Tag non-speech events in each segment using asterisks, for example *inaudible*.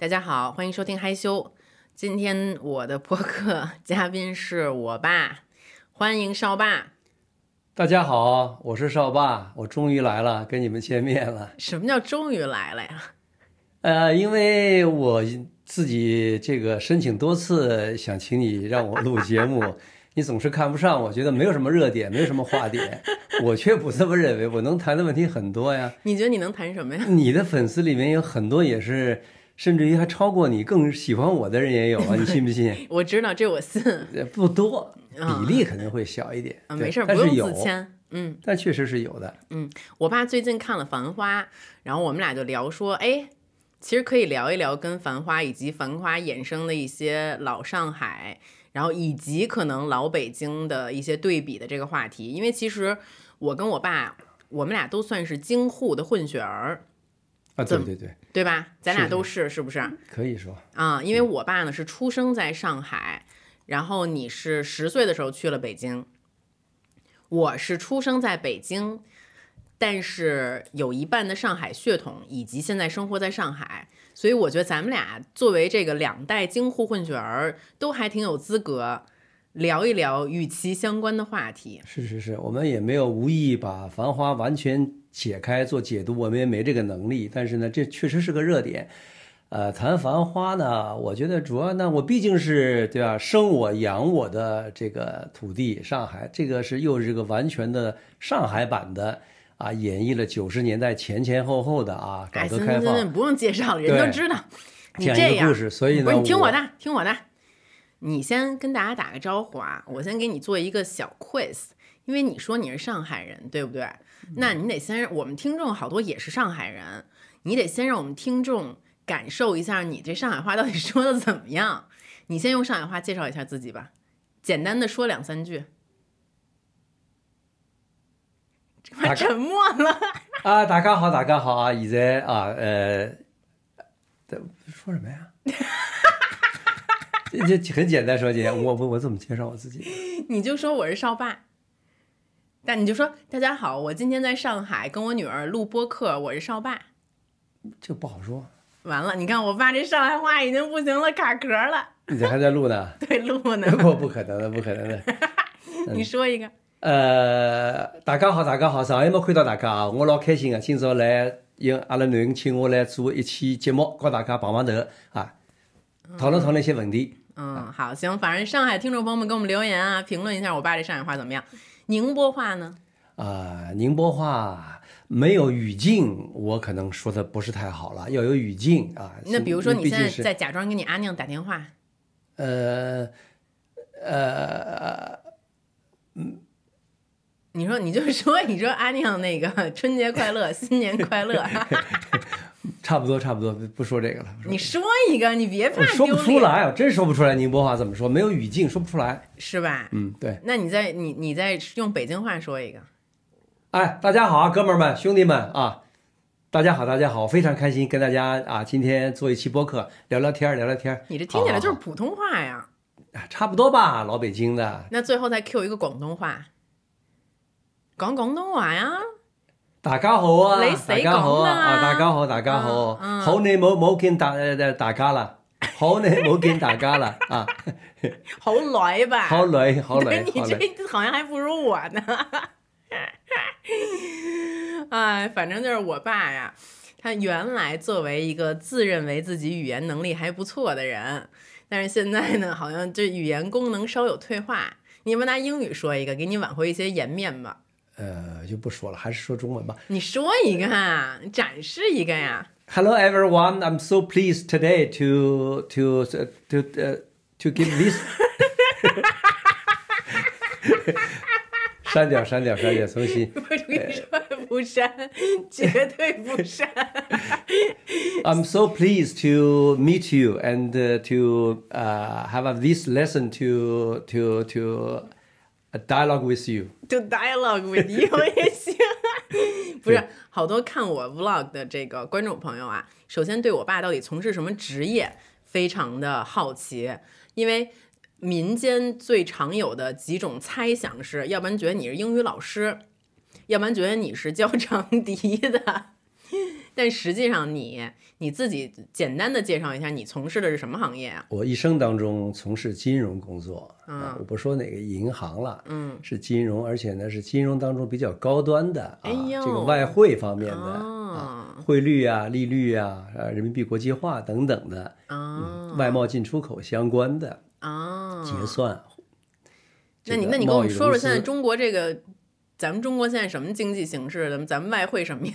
大家好，欢迎收听嗨修。今天我的播客嘉宾是我爸，欢迎少爸。大家好，我是少爸，我终于来了，跟你们见面了。什么叫终于来了呀？呃，因为我自己这个申请多次，想请你让我录节目，*laughs* 你总是看不上，我觉得没有什么热点，没有什么话点，我却不这么认为，我能谈的问题很多呀。你觉得你能谈什么呀？你的粉丝里面有很多也是，甚至于还超过你更喜欢我的人也有啊，你信不信？*laughs* 我知道，这我信。*laughs* 呃不多，比例肯定会小一点。啊，没事儿，不用自，谦。嗯，但确实是有的。嗯我爸最近看了《繁花》，然后我们俩就聊说，哎，其实可以聊一聊跟《繁花》以及《繁花》衍生的一些老上海，然后以及可能老北京的一些对比的这个话题。因为其实我跟我爸，我们俩都算是京沪的混血儿，啊，对对对，对吧？咱俩都是，是不是？可以说。啊，因为我爸呢是出生在上海，然后你是十岁的时候去了北京，我是出生在北京，但是有一半的上海血统，以及现在生活在上海，所以我觉得咱们俩作为这个两代京沪混血儿，都还挺有资格聊一聊与其相关的话题。是是是，我们也没有无意把《繁花》完全解开做解读，我们也没这个能力。但是呢，这确实是个热点。呃，谈《繁花》呢，我觉得主要呢，我毕竟是对吧，生我养我的这个土地上海，这个是又是个完全的上海版的啊，演绎了九十年代前前后后的啊，改哎，革开放不用介绍了，人都知道。你这样这样一个故事。所以呢，你听我的，听我的。你先跟大家打个招呼啊，我先给你做一个小 quiz，因为你说你是上海人，对不对？那你得先，我们听众好多也是上海人，你得先让我们听众感受一下你这上海话到底说的怎么样。你先用上海话介绍一下自己吧，简单的说两三句。沉默了，啊，大家好，大家好啊！现在啊，呃，这说什么呀？这这很简单说姐，我我我怎么介绍我自己？*laughs* 你就说我是少爸，但你就说大家好，我今天在上海跟我女儿录播客，我是少爸。这不好说。完了，你看我爸这上海话已经不行了，卡壳了。你这还在录呢？*laughs* 对，录呢。*laughs* 不，不可能的，不可能的。你说一个，呃，大家好，大家好，上海没看到大家啊，我老开心啊！今朝来因阿拉囡恩请我来做一期节目，跟大家碰碰头啊，讨论讨论一些问题。嗯，好，行，反正上海听众朋友们给我们留言啊，评论一下我爸这上海话怎么样。宁波话呢？啊、宁波话没有语境，我可能说的不是太好了，要有语境啊。那比如说你现在在假装给你阿娘打电话，呃呃，嗯你说你就说你说阿娘那个春节快乐，新年快乐，*laughs* 差不多差不多，不不说这个了。说你说一个，你别怕说不，出来，我真说不出来宁波话怎么说，没有语境，说不出来。是吧？嗯，对。那你再你你再用北京话说一个，哎，大家好啊，哥们儿们、兄弟们啊，大家好，大家好，非常开心跟大家啊，今天做一期播客，聊聊天儿，聊聊天儿。你这听起来就是普通话呀。啊差不多吧，老北京的。那最后再 Q 一个广东话，讲广东话呀。大家好啊，你死大家好啊，講啦啊，大家好，大家好，好你冇冇见大誒大家啦，好你冇见大家啦啊，*laughs* 好耐吧？好累好对累 *laughs* 你这好像还不如我呢。*laughs* 哎，反正就是我爸呀，他原来作为一个自认为自己语言能力还不错的人，但是现在呢，好像这语言功能稍有退化。你们拿英语说一个，给你挽回一些颜面吧。呃，就不说了，还是说中文吧。你说一个啊，展示一个呀。 Hello everyone, I'm so pleased today to to to uh, to give this *laughs* 删掉删掉删掉，重新。我跟你说，不删，绝对不删。 I'm so pleased to meet you and uh, to uh, have a, this lesson to to to A dialogue with you. to dialogue with you *laughs* 也行。*laughs* 不是，好多看我 vlog 的这个观众朋友啊，首先对我爸到底从事什么职业非常的好奇，因为民间最常有的几种猜想是，要不然觉得你是英语老师，要不然觉得你是教长笛的。但实际上你你自己简单的介绍一下，你从事的是什么行业啊？我一生当中从事金融工作啊，我不说哪个银行了，嗯，是金融，而且呢是金融当中比较高端的啊，哎呦这个外汇方面的哦啊，汇率啊、利率啊、呃人民币国际化等等的，啊外贸进出口相关的啊，结算。那你那你跟我们说说现在中国这个，咱们中国现在什么经济形势？咱们咱们外汇什么样？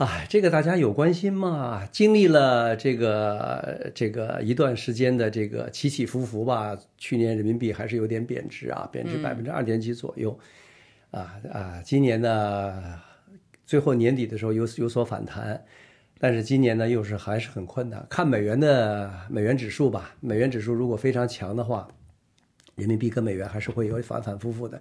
哎，这个大家有关心吗？经历了这个这个一段时间的这个起起伏伏吧，去年人民币还是有点贬值啊，贬值百分之二点几左右，啊啊，今年呢，最后年底的时候有有所反弹，但是今年呢又是还是很困难。看美元的美元指数吧，美元指数如果非常强的话，人民币跟美元还是会有反反复复的。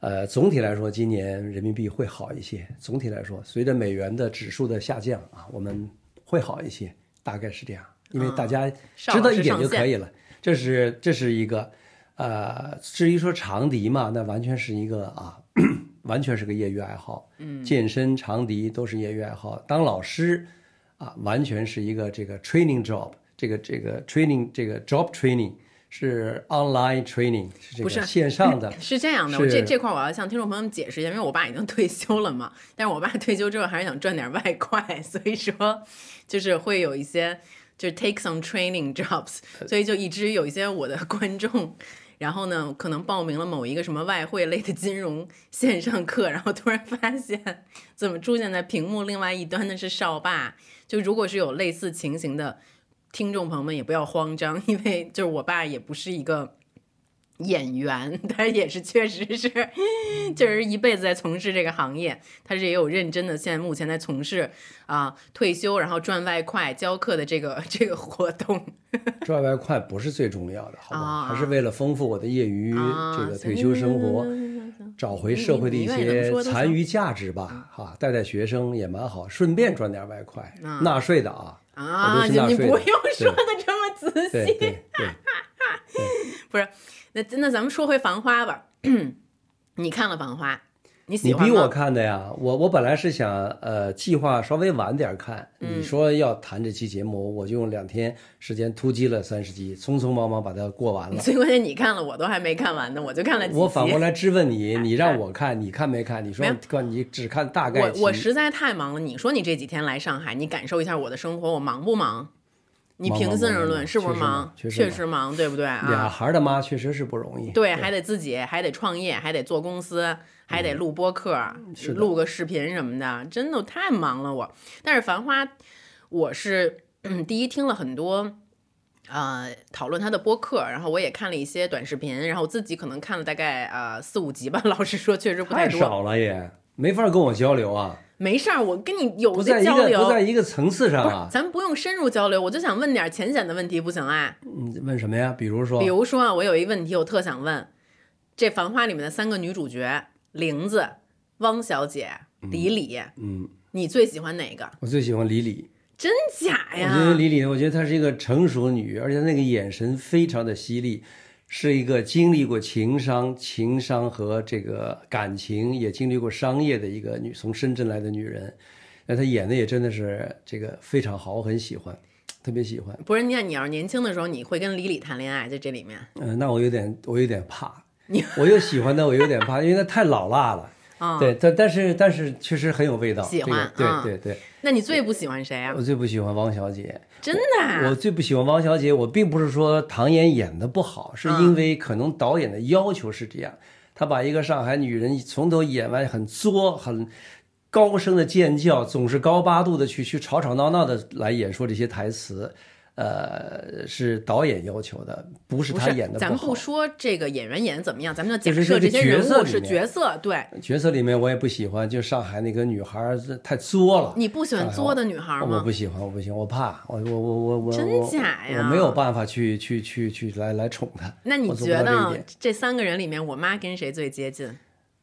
呃，总体来说，今年人民币会好一些。总体来说，随着美元的指数的下降啊，我们会好一些，大概是这样。因为大家知道一点就可以了。这是这是一个，呃，至于说长笛嘛，那完全是一个啊，完全是个业余爱好。嗯，健身、长笛都是业余爱好。当老师啊，完全是一个这个 training job，这个这个 training 这个 job training 是 online training，是这不是个线上的。是这样的，我这这块儿我要向听众朋友们解释一下，因为我爸已经退休了嘛，但是我爸退休之后还是想赚点外快，*laughs* 所以说就是会有一些就是 take some training jobs，所以就以至于有一些我的观众。然后呢，可能报名了某一个什么外汇类的金融线上课，然后突然发现怎么出现在屏幕另外一端的是少爸。就如果是有类似情形的听众朋友们，也不要慌张，因为就是我爸也不是一个演员，*laughs* 他也是确实是，就是一辈子在从事这个行业，他是也有认真的，现在目前在从事啊、退休然后赚外快教课的这个 *laughs* 这个活动。赚外快不是最重要的，好吧？啊还是为了丰富我的业余啊这个退休生活，找回社会的一些残余价值吧，哈，带带学生也蛮好，顺便赚点外快，纳税的啊，我啊，你不用说的这么仔细，对对 *laughs* 对，不是？那那咱们说回《繁花》吧，*clears throat* 你看了《繁花》，你喜你欢吗？比我看的呀，我我本来是想呃计划稍微晚点看，嗯你说要谈这期节目，我就用两天时间突击了三十集，匆匆忙忙把它过完了。*laughs* 最关键你看了，我都还没看完呢，我就看了几集。我反过来质问你，*laughs* 你让我看，你看没看？你说你只看大概我我实在太忙了。你说你这几天来上海，你感受一下我的生活，我忙不忙？你忙平心而论，是不是忙忙？确实忙对不对啊俩啊？孩儿的妈确实是不容易。对，还得自己，还得创业，还得做公司，还得录播客，嗯录个视频什么的，真的太忙了我。但是《繁花》，我是、嗯、第一听了很多。呃，讨论他的播客，然后我也看了一些短视频，然后我自己可能看了大概呃四五集吧。*laughs* 老实说，确实不多。太少了也，没法跟我交流啊，没事儿，我跟你有的交流。不在一个层次上啊。咱不用深入交流，我就想问点浅显的问题，不行啊？嗯，问什么呀？比如说比，如说啊，我有一个问题，我特想问，这《繁花》里面的三个女主角，玲子、汪小姐、李李，嗯，你最喜欢哪个？我最喜欢李李。真假我觉得呀？李李，我觉得她是一个成熟女，而且那个眼神非常的犀利，是一个经历过情商、情商和这个感情，也经历过商业的一个女，从深圳来的女人。那她演的也真的是这个非常好，我很喜欢，特别喜欢。不是，你看你要是年轻的时候，你会跟李李谈恋爱，在这里面嗯、那我有点，我有点怕你，*laughs* 我又喜欢她，我有点怕，因为她太老辣了。啊、对，但但是但是确实很有味道。喜欢这个啊对对对，那你最不喜欢谁啊我？最不喜欢汪小姐。真的啊？我最不喜欢汪小姐，我并不是说唐嫣演的不好，是因为可能导演的要求是这样，他把一个上海女人从头演完，很作，很高声的尖叫，总是高八度的去去吵吵闹闹的来演说这些台词，呃，是导演要求的，不是他演是，的好咱们不。说这个演员演的怎么样，咱们就假设这些人物是角色，对角色里面我也不喜欢，就上海那个女孩太作了。你不喜欢作的女孩吗我？不喜欢，我不喜欢，我怕，我我我我我真我假呀我没有办法去去去去来来宠她。那你觉得这这三个人里面，我妈跟谁最接近？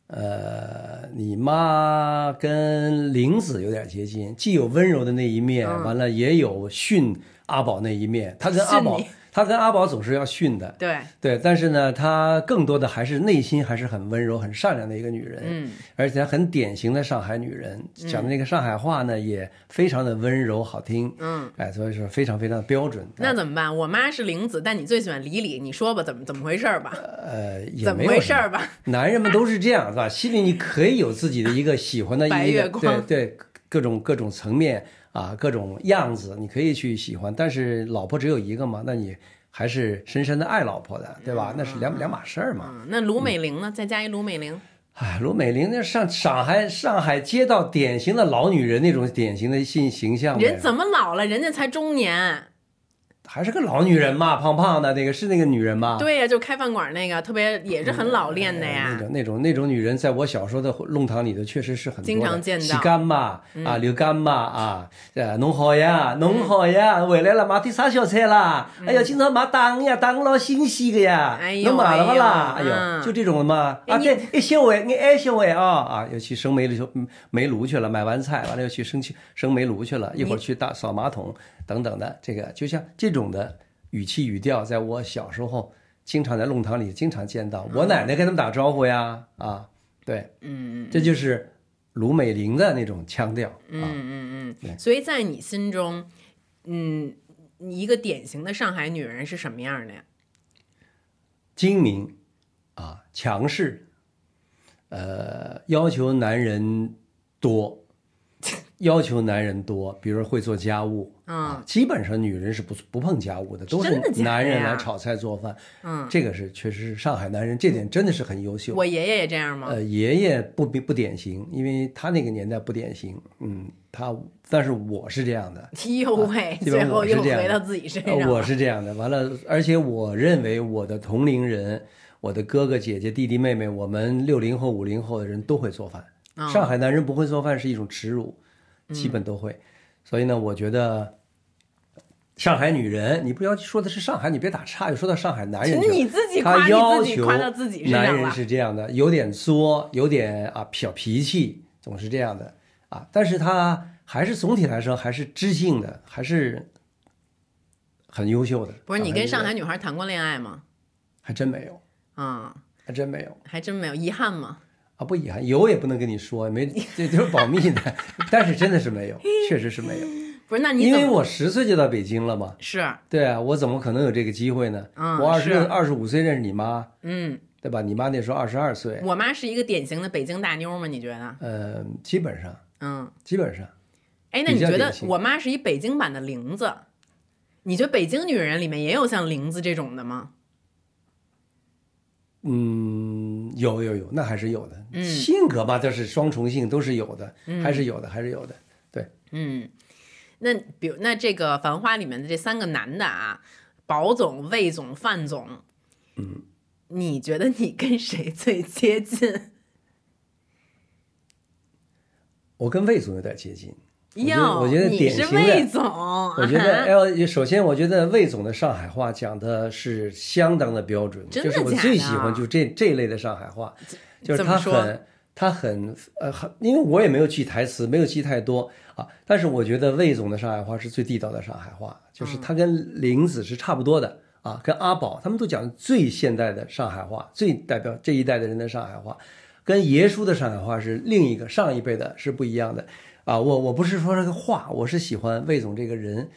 呃，你妈跟玲子有点接近，既有温柔的那一面，嗯完了也有训阿宝那一面。他跟阿宝他跟阿宝总是要训的，对，对，但是呢，她更多的还是内心还是很温柔、很善良的一个女人，嗯，而且很典型的上海女人，讲的那个上海话呢也非常的温柔好听，嗯，哎，所以说非常非常的标准。那怎么办？我妈是玲子，但你最喜欢李李，你说吧，怎么怎么回事儿吧？呃，也怎么回事儿吧？男人们都是这样，是吧？心里你可以有自己的一个喜欢的 *laughs* 白一个，月光对对，各种各种层面啊，各种样子，你可以去喜欢。但是老婆只有一个嘛，那你还是深深的爱老婆的，对吧？那是两两码事儿嘛。嗯，那卢美玲呢？再加一卢美玲，哎，卢美玲那上上海上海街道典型的老女人那种典型的性形象，人怎么老了？人家才中年。还是个老女人嘛，胖胖的那个是那个女人吧？对呀、就开饭馆那个，特别也是很老练的哎呀那。种那种那种女人，在我小时候的弄堂里头，确实是很多常见到嗯洗干妈啊，刘干妈啊，呃，弄好呀，弄好呀，回来了，买点啥小菜啦？哎呀，今朝买蛋呀，蛋老新鲜的呀，嗯哎呦侬买了不啦？哎哎呦就这种的嘛。啊，对，一小碗，你爱小碗啊啊，又去生煤炉煤炉去了，买完菜完了又去生去生煤炉去了，一会儿去大扫马桶等等的，这个就像这种的语气语调，在我小时候经常在弄堂里经常见到，我奶奶跟他们打招呼呀，啊，对，嗯嗯这就是卢美玲的那种腔调嗯啊。嗯对嗯。所以在你心中，嗯，一个典型的上海女人是什么样的呀？精明啊，强势，呃，要求男人多，*laughs* 要求男人多，比如会做家务啊，基本上女人是不不碰家务的，都是男人来炒菜做饭。嗯，这个是确实是上海男人，这点真的是很优秀。我爷爷也这样吗？呃，爷爷不不不典型，因为他那个年代不典型，嗯，他但是我是这样的，哎呦喂，最后又回到自己身呃上。我是这样的，完了，而且我认为我的同龄人，我的哥哥姐姐、弟弟妹妹，我们六零后、五零后的人都会做饭。嗯上海男人不会做饭是一种耻辱，基本都会。所以呢，我觉得上海女人，你不要说的是上海，你别打岔，又说到上海男人。你自己他夸你自己夸到自己身男人。是这样的，有点作，有点啊小脾气，总是这样的啊。但是他还是总体来说还是知性的，还是很优秀的。不是你跟上海女孩谈过恋爱吗？还真没有，啊、还真没有还真没有，遗憾吗？啊！不遗憾，有也不能跟你说，没这 *laughs* 都是保密的。但是真的是没有，确实是没有，*laughs* 不是，那你因为我十岁就到北京了嘛。是对啊，我怎么可能有这个机会呢？嗯我二十是六、二十五岁认识你妈，嗯，对吧？你妈那时候二十二岁，我妈是一个典型的北京大妞吗？你觉得？呃，基本上，嗯，基本上。哎，那你觉得我妈是一北京版的玲子？你觉得北京女人里面也有像玲子这种的吗？嗯，有有有，那还是有的。嗯性格吧，都是双重性，都是有的，还是有的，还是有的。对，嗯，那比如那这个《繁花》里面的这三个男的啊，宝总、魏总、范总，嗯，你觉得你跟谁最接近？我跟魏总有点接近。哟，我觉得典型的魏总，我觉得，哎，首先我觉得魏总的上海话讲的是相当的标准，就是我最喜欢就这这一类的上海话，就是他很他很呃很，因为我也没有记台词，没有记太多啊，但是我觉得魏总的上海话是最地道的上海话，就是他跟林子是差不多的啊，跟阿宝他们都讲最现代的上海话，最代表这一代的人的上海话，跟爷叔的上海话是另一个上一辈的是不一样的啊。我我不是说这个话，我是喜欢魏总这个人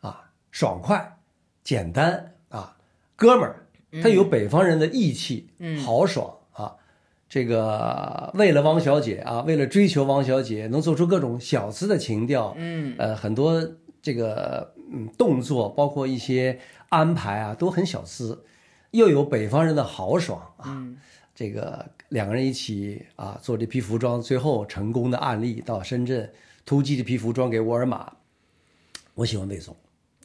啊，爽快、简单啊，哥们儿，他有北方人的义气，豪爽啊。这个为了汪小姐啊，为了追求汪小姐，能做出各种小资的情调，嗯，呃，很多这个嗯动作，包括一些安排啊，都很小资，又有北方人的豪爽啊。这个两个人一起啊做这批服装，最后成功的案例到深圳突击这批服装给沃尔玛。我喜欢魏总，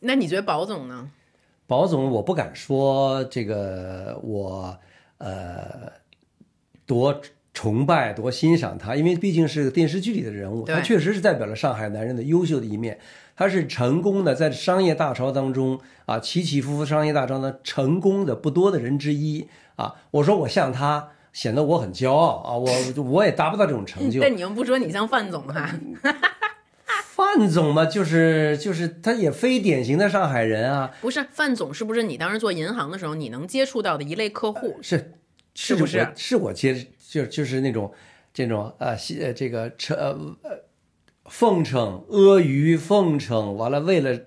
那你觉得宝总呢？宝总我不敢说这个我呃多崇拜多欣赏他，因为毕竟是个电视剧里的人物，他确实是代表了上海男人的优秀的一面。他是成功的，在商业大潮当中啊，起起伏伏商业大潮呢，成功的不多的人之一啊。我说我像他，显得我很骄傲啊，我 *laughs* 我也达不到这种成就。但你又不说你像范总哈，*laughs* 范范总嘛，就是就是他也非典型的上海人啊，不是范总，是不是你当时做银行的时候，你能接触到的一类客户？是是不是是我接就就是那种这种呃这个称呃呃奉承阿谀奉承，完了为了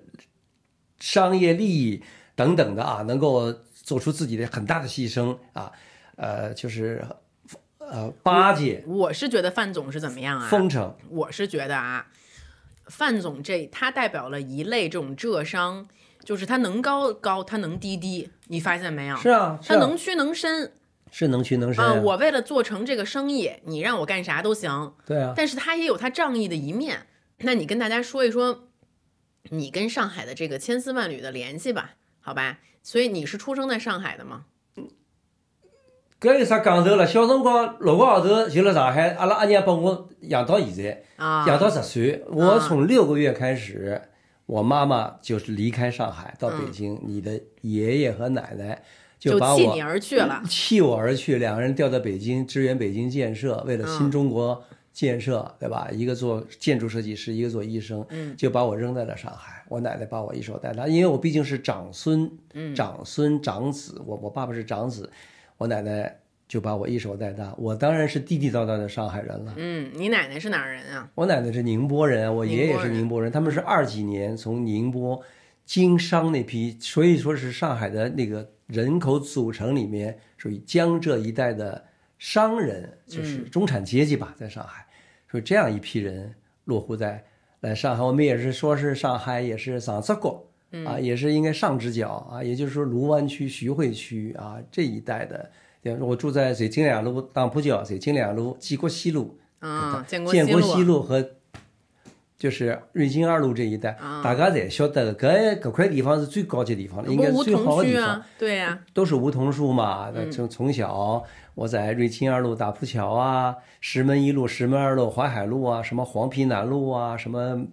商业利益等等的啊，能够做出自己的很大的牺牲啊，呃就是呃巴结我是觉得范总是怎么样啊？奉承，我是觉得啊，范总这他代表了一类这种浙商，就是他能高高，他能低低，你发现没有？是啊，是啊他能屈能伸是能屈能伸啊！我为了做成这个生意，你让我干啥都行。对啊，但是他也有他仗义的一面。那你跟大家说一说，你跟上海的这个千丝万缕的联系吧，好吧？所以你是出生在上海的吗？搿有啥讲头了？小辰光六个号头就辣上海，阿拉阿娘把我养到现在，啊，养到十岁。我从六个月开始，我妈妈就是离开上海到北京，你的爷爷和奶奶就把我弃你而去了。弃我而去，两个人调到北京支援北京建设，为了新中国建设，对吧？一个做建筑设计师，一个做医生，嗯就把我扔在了上海。我奶奶把我一手带大，因为我毕竟是长孙、嗯长孙、长子，我我爸爸是长子，我奶奶就把我一手带大。我当然是地地道道的上海人了。嗯，你奶奶是哪儿人啊？我奶奶是宁波人，我爷爷是宁波人，他们是二几年从宁波经商那批，所以说是上海的那个人口组成里面属于江浙一带的商人，就是中产阶级吧，在上海，所以这样一批人落户在来上海，我们也是说是上海也是上浙国。啊，也是应该上直角啊，也就是说卢湾区、徐汇区啊这一带的，我住在水晶两路、当铺角、水晶两路、建国西路，啊，建国西西路和就是瑞金二路这一带，大家侪晓得搿搿块地方是最高级地方了，应该是最好的地方。啊，对呀、都是梧桐树嘛。从从小我在瑞金二路打铺桥啊，石门一路、石门二路、淮海路啊，什么黄陂南路啊，什么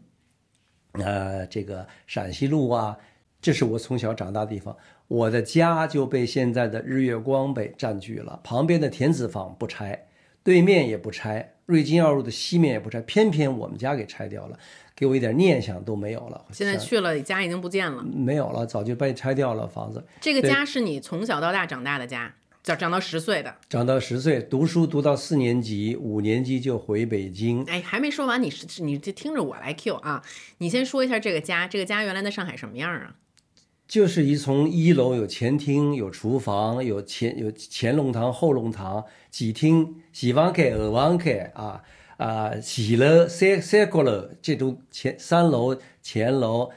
呃这个陕西路啊，这是我从小长大的地方。我的家就被现在的日月光被占据了，旁边的田子坊不拆，对面也不拆，瑞金二路的西面也不拆，偏偏我们家给拆掉了，给我一点念想都没有了。现在去了，家已经不见了。没有了，早就被拆掉了房子。这个家是你从小到大长大的家，长长到十岁的。长到十岁，读书读到四年级，五年级就回北京。哎，还没说完，你是你就听着我来 Q 啊！你先说一下这个家，这个家原来在上海什么样啊？就是一从一楼有前厅、有厨房、有前有前龙堂、后龙堂，几厅、前房间、二房间啊啊，前楼、三三角楼这种前三楼、前楼，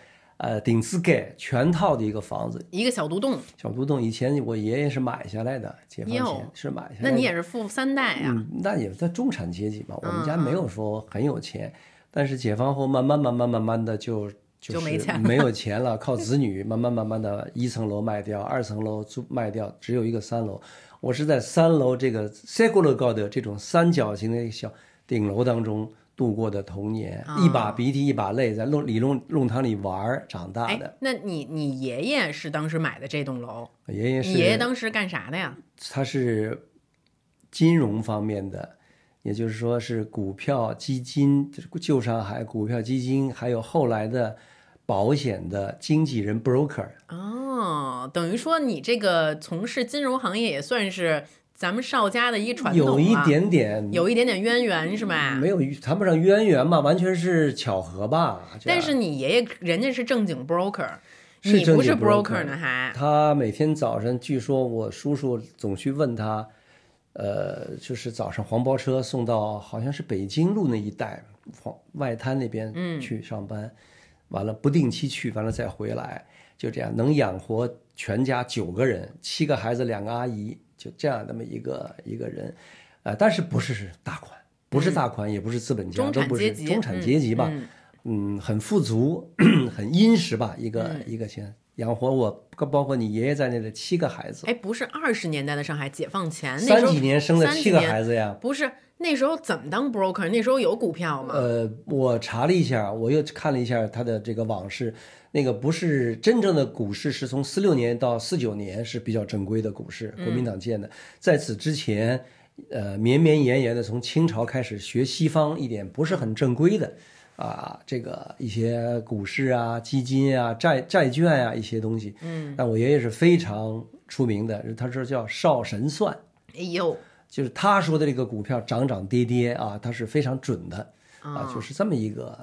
呃，顶子盖全套的一个房子。一个小独栋，小独栋以前我爷爷是买下来的，解放前是买下来的。那你也是富三代啊？嗯，那也在中产阶级嘛，我们家没有说很有钱，但是解放后慢慢慢慢慢慢的就就是没钱了没有钱了，靠子女慢慢慢慢的一层楼卖掉，二层楼租卖掉，只有一个三楼。我是在三楼这个三角楼高的这种三角形的小顶楼当中度过的童年，啊一把鼻涕一把泪，在弄里弄弄堂里玩儿长大哎的。，那你你爷爷是当时买的这栋楼，爷爷是你爷爷当时干啥的呀？他是金融方面的，也就是说是股票基金，就是旧上海股票基金，还有后来的保险的经纪人 broker。哦，等于说你这个从事金融行业也算是咱们邵家的一传统、啊，有一点点，有一点点渊源是吧？没有谈不上渊源吧，完全是巧合吧。但是你爷爷人家是正经 broker，你不是 broker 呢还？他每天早上，据说我叔叔总去问他，呃，就是早上黄包车送到好像是北京路那一带，黄外滩那边去上班，完了不定期去，完了再回来，就这样能养活全家九个人，七个孩子，两个阿姨，就这样那么一个一个人，呃，但是不是是大款，不是大款，也不是资本家，中都不产阶级，是中产阶级吧。嗯嗯，很富足，*clears throat* 很殷实吧，一个、一个钱养活我，包括你爷爷在内的七个孩子，哎，不是二十年代的上海解放前那三几年生的七个孩子呀。不是那时候怎么当 broker？那时候有股票吗？呃，我查了一下，我又看了一下他的这个往事，那个不是真正的股市，是从四六年到四九年是比较正规的股市，国民党建的。在此之前，呃，绵绵延延的从清朝开始学西方一点不是很正规的，啊，这个一些股市啊、基金啊、债债券啊一些东西。嗯，但我爷爷是非常出名的，他说叫少神算，哎呦，就是他说的这个股票涨涨跌跌啊，他是非常准的啊，啊就是这么一个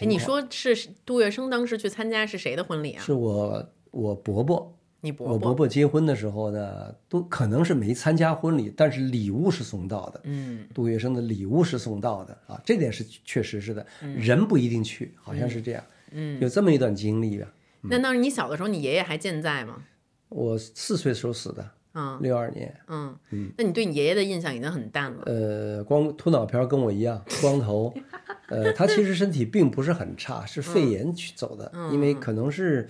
哎，你说是杜月笙当时去参加是谁的婚礼啊？是我我伯伯，你伯我伯伯结婚的时候呢，都可能是没参加婚礼，但是礼物是送到的。嗯，杜月笙的礼物是送到的啊，这点是确实是的，人不一定去，好像是这样。嗯，有这么一段经历吧。那当时你小的时候，你爷爷还健在吗？我四岁的时候死的，嗯六二年。嗯，那你对你爷爷的印象已经很淡了。呃，光秃脑瓢跟我一样，光头。*laughs* 呃，他其实身体并不是很差，是肺炎去走的，因为可能是，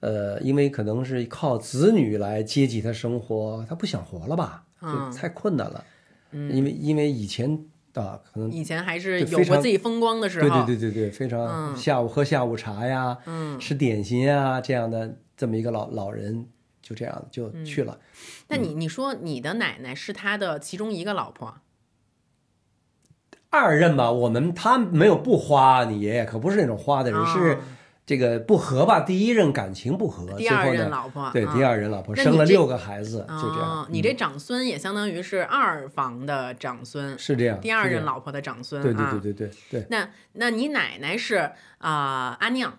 呃，因为可能是靠子女来接济他生活，他不想活了吧，就太困难了。因为因为以前啊，可能以前还是有过自己风光的时对候。对对对对，非常下午喝下午茶呀，嗯吃点心啊这样的这么一个老老人，就这样就去了。那你你说你的奶奶是他的其中一个老婆，二任吧，我们他没有不花，你爷爷可不是那种花的人，哦是这个不和吧？第一任感情不和，第二任老婆。对啊第二任老婆生了六个孩子，就这哦样，，嗯你这长孙也相当于是二房的长孙，是这样。第二任老婆的长孙。对对啊对对对对。那那你奶奶是啊、阿娘，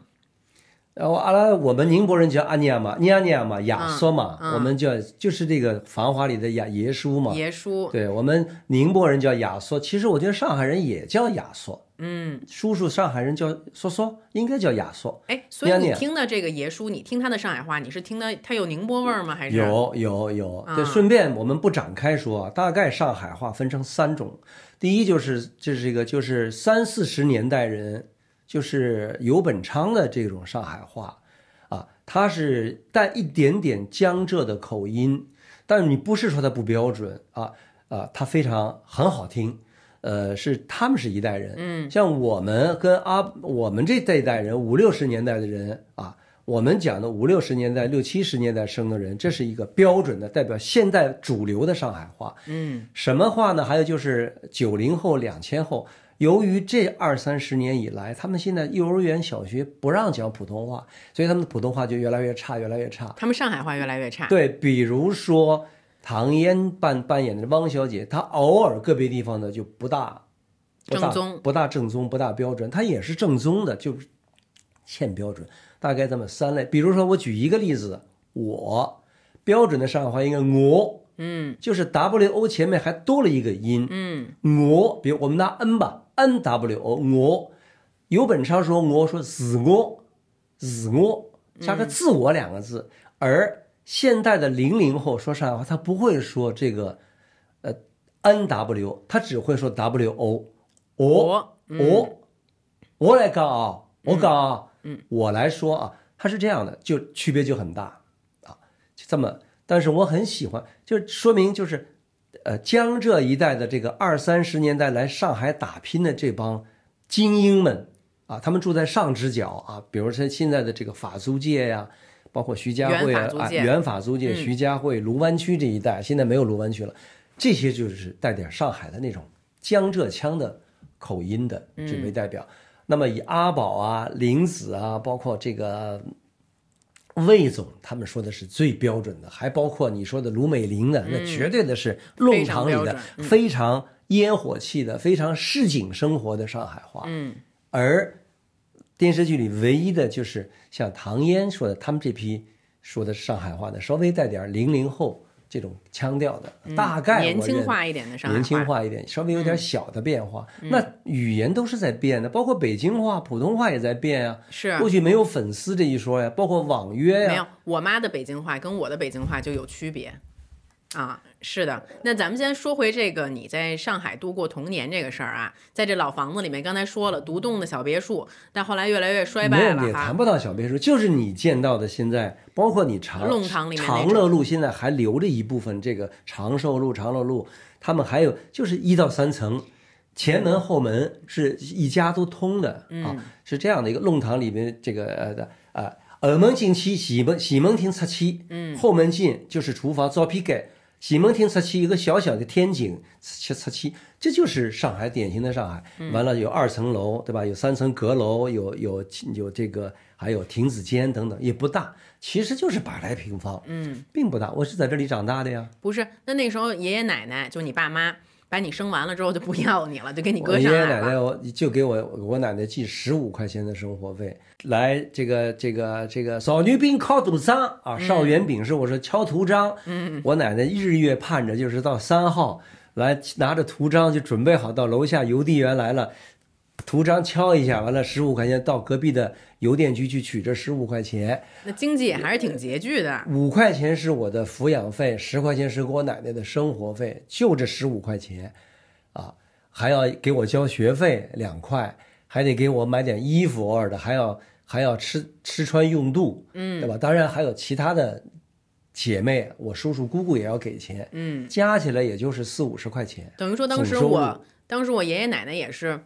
然后阿拉我们宁波人叫阿尼亚嘛，尼亚尼亚嘛，亚索嘛，嗯。我们叫就是这个《繁华》里的亚爷叔嘛。爷叔，对我们宁波人叫亚索，其实我觉得上海人也叫亚索，嗯，叔叔上海人叫索索，应该叫亚索。哎，所以你听的这个爷叔，你听他的上海话，你是听的他有宁波味儿吗？还是？有有有，啊。就顺便我们不展开说啊，大概上海话分成三种，第一就是这是一个就是三四十年代人，就是游本昌的这种上海话啊，他是带一点点江浙的口音，但是你不是说他不标准啊啊，他非常很好听。呃，是他们是一代人，嗯，像我们跟阿我们这这一代人五六十年代的人啊，我们讲的五六十年代、六七十年代生的人，这是一个标准的代表现代主流的上海话。嗯什么话呢？还有就是九零后、两千后，由于这二三十年以来，他们现在幼儿园、小学不让讲普通话，所以他们的普通话就越来越差，越来越差。他们上海话越来越差。对，比如说唐嫣扮扮演的汪小姐，她偶尔个别地方呢就不大正宗不大正宗，不大标准。她也是正宗的，就是欠标准。大概这么三类。比如说，我举一个例子，我标准的上海话应该我，嗯就是 W O 前面还多了一个音，嗯我。比如我们拿 N 吧，N W 我，有本事说我说自我，自我加个自我两个字，而现代的零零后说上海话，他不会说这个呃 N W，他只会说 W O，我我我我来讲啊，我讲啊，我来说啊，他是这样的，就区别就很大啊，就这么。但是我很喜欢，就说明就是，呃，江浙一带的这个二三十年代来上海打拼的这帮精英们啊，他们住在上直角啊，比如说现在的这个法租界呀、包括徐家汇啊原法租，界徐家汇、卢湾区这一带，现在没有卢湾区了，这些就是带点上海的那种江浙腔的口音的这为代表。那么以阿宝啊、林子啊，包括这个魏总，他们说的是最标准的，还包括你说的卢美玲的，那绝对的是弄堂里的非常烟火气的、非常市井生活的上海话。嗯。而电视剧里唯一的就是像唐嫣说的，他们这批说的上海话的，稍微带点零零后这种腔调的，大概嗯年轻化一点的上海年轻化一点，稍微有点小的变化。那语言都是在变的，包括北京话、普通话也在变啊。是过去没有粉丝这一说呀，包括网约呀，没有，我妈的北京话跟我的北京话就有区别啊。是的，那咱们先说回这个你在上海度过童年这个事儿啊，在这老房子里面，刚才说了独栋的小别墅，但后来越来越衰败了。也谈不到小别墅，就是你见到的现在，包括你长弄堂里面长乐路现在还留着一部分这个长寿路、长乐路，他们还有就是一到三层。前门后门是一家都通的嗯啊，是这样的一个弄堂里面这个呃的啊，二门进去，西门喜门厅出去，嗯，后门进就是厨房、灶皮间，西门町侧旗一个小小的天井侧侧旗，这就是上海典型的上海。完了有二层楼，对吧？有三层阁楼，有有有这个，还有亭子间等等，也不大，其实就是百来平方，嗯，并不大。我是在这里长大的呀。不是，那那时候爷爷奶奶就你爸妈把你生完了之后就不要你了，就给你我搁爷爷奶奶。我就给我我奶奶寄十五块钱的生活费，来这个这个这个少女兵敲肚章啊，少元饼是我说敲图章，嗯，我奶奶日月盼着就是到三号来拿着图章就准备好到楼下邮递员来了。图章敲一下，完了十五块钱到隔壁的邮电局去取这十五块钱，那经济也还是挺拮据的。五块钱是我的抚养费，十块钱是给我奶奶的生活费，就这十五块钱，啊，还要给我交学费两块，还得给我买点衣服，偶尔的还要还要吃吃穿用度，嗯，对吧？当然还有其他的姐妹，我叔叔姑姑也要给钱，嗯，加起来也就是四五十块钱。等于说当时我当时我爷爷奶奶也是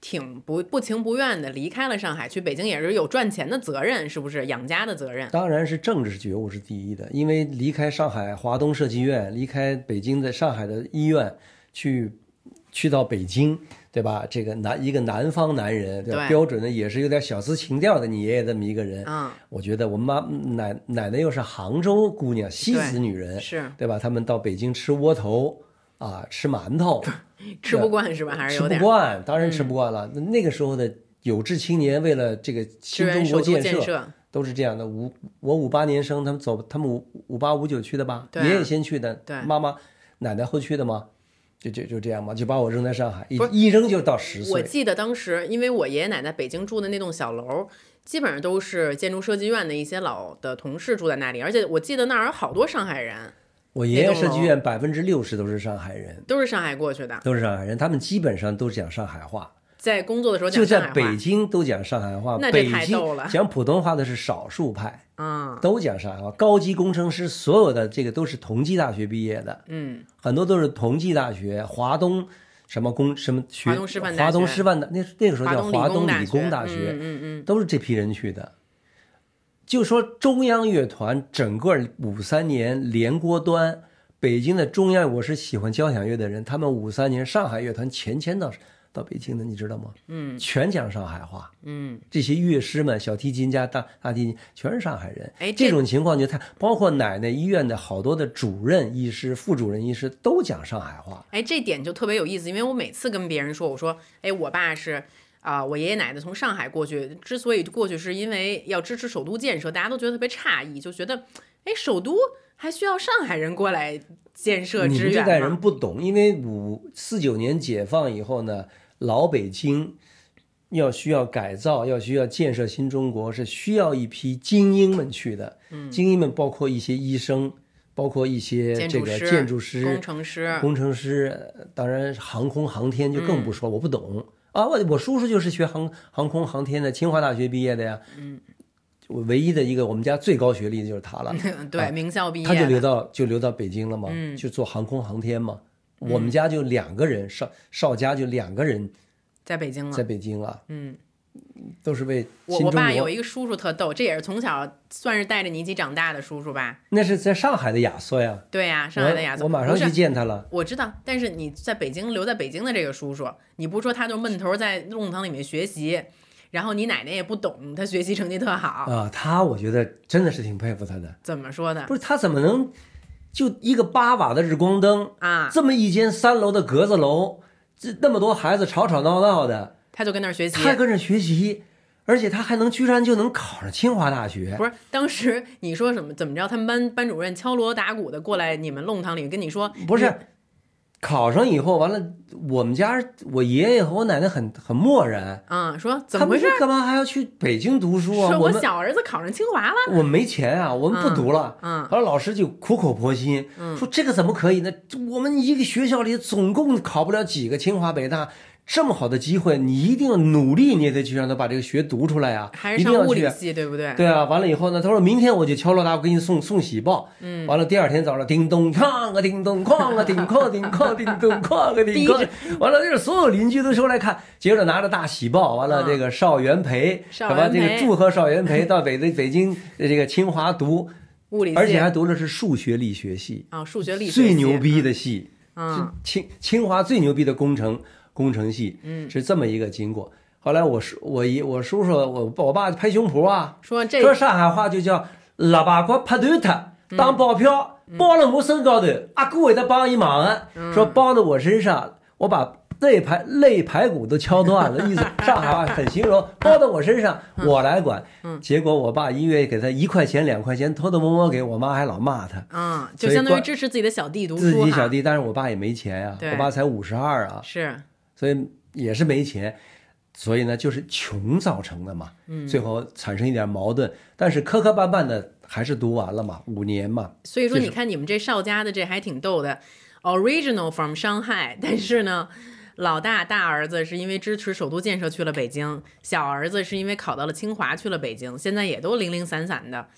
挺不不情不愿的离开了上海，去北京也是有赚钱的责任，是不是养家的责任？当然是政治觉悟是第一的，因为离开上海华东设计院，离开北京的上海的医院，去去到北京，对吧？这个南一个南方男人，对吧？对标准的也是有点小资情调的，你爷爷这么一个人，嗯，我觉得我妈奶奶奶又是杭州姑娘，西子女人，是对吧？他们到北京吃窝头啊，吃馒头，*laughs* 吃不惯是吧？还是吃不有点嗯惯，当然吃不惯了。那那个时候的有志青年，为了这个新中国建设，建设，都是这样的。五我五八年生，他们走，他们五五八五九去的吧？爷爷先去的，对妈妈奶奶后去的吗？就就就这样嘛，就把我扔在上海，一一扔就到十岁。我记得当时，因为我爷爷奶奶北京住的那栋小楼，基本上都是建筑设计院的一些老的同事住在那里，而且我记得那儿有好多上海人，我爷爷设计院百分之六十都是上海人，都是上海过去的，都是上海人，他们基本上都讲上海话，在工作的时候就在北。京都讲上海话，那这北京太逗了。讲普通话的是少数派，嗯。都讲上海话。高级工程师所有的这个都是同济大学毕业的，嗯，很多都是同济大学、华东什么工什么学、华东师范大学。华东师范的那那个时候叫华东理工大学，学，嗯嗯嗯，都是这批人去的。就说中央乐团整个五三年连锅端，北京的中央，我是喜欢交响乐的人，他们五三年上海乐团前迁到到北京的，你知道吗？嗯，全讲上海话。嗯，这些乐师们，小提琴家、大大提琴，全是上海人。哎这这种情况就太，包括奶奶医院的好多的主任医师、副主任医师都讲上海话。哎，这点就特别有意思，因为我每次跟别人说，我说，哎，我爸是啊、我爷爷奶奶从上海过去，之所以过去，是因为要支持首都建设，大家都觉得特别诧异，就觉得，哎，首都还需要上海人过来建设你这代人？不懂，因为五四九年解放以后呢，老北京要需要改造，要需要建设新中国，是需要一批精英们去的。嗯精英们包括一些医生，包括一些这个建筑师、工程师，工程师，呃当然航空航天就嗯更不说，我不懂啊。我我叔叔就是学航航空航天的，清华大学毕业的呀。嗯，我唯一的一个我们家最高学历的就是他了。*laughs* 对，名校毕业他就留，到就留到北京了嘛，嗯就做航空航天嘛。我们家就两个人，少少家就两个人在北京了在了。北京了，嗯，都是为我我爸有一个叔叔特逗，这也是从小算是带着你一起长大的叔叔吧？那是在上海的亚瑟呀，对呀、上海的亚瑟，我我马上去见他了。我知道，但是你在北京留在北京的这个叔叔，你不说他就闷头在弄堂里面学习，然后你奶奶也不懂，他学习成绩特好，啊，他我觉得真的是挺佩服他的。怎么说的不是他怎么能就一个八瓦的日光灯，啊？这么一间三楼的格子楼，这那么多孩子吵吵闹闹的，他就跟那儿学习他。还跟着学习，而且他还能居然就能考上清华大学。不是，当时 *laughs* 你说什么？怎么着？他们班班主任敲锣打鼓的过来你们弄堂里跟你说，不是，考上以后完了，我们家我爷爷和我奶奶很很漠然，啊、说怎么回事？干嘛还要去北京读书啊？说我小儿子考上清华了。我们没钱啊，我们不读了。嗯，后来老师就苦口婆心说这个怎么可以呢？我们一个学校里总共考不了几个清华北大，这么好的机会，你一定要努力，你也得去让他把这个学读出来啊！还是。物理系，对不对？对啊，完了以后呢，他说明天我就敲锣打鼓给你送送喜报。嗯，完了第二天早上叮咚哐个叮咚哐个叮哐叮哐叮咚哐个叮逼哐，完了就是所有邻居都说来看，接着拿着大喜报，完了嗯这个邵元培，什么这个祝贺邵元培到北的北京呃这个清华读。物理系，而且还读的是数学力学系，啊、数学、力学最牛逼，的系，嗯清清华最牛逼的工程工程系，嗯，是这么一个经过。后来我叔我姨我叔叔我我爸拍胸脯啊，说这说上海话就叫喇叭瓜拍断它，当保镖包了我身高头，阿哥会得帮一忙啊，说包到我身上，我把肋排肋排骨都敲断了，意思 *laughs* 上海话很形容，包到我身上我来管。结果我爸一月给他一块钱两块钱偷偷摸摸给我妈，还老骂他。嗯，就相当于支持自己的小弟读书自己小弟，但是我爸也没钱呀、我爸才五十二啊，是所以也是没钱，所以呢就是穷造成的嘛，嗯。最后产生一点矛盾，但是磕磕绊绊的还是读完了嘛，五年嘛，所以说，你看你们这邵家的这还挺逗的，original from 上海，但是呢，老大大儿子是因为支持首都建设去了北京，小儿子是因为考到了清华去了北京，现在也都零零散散的，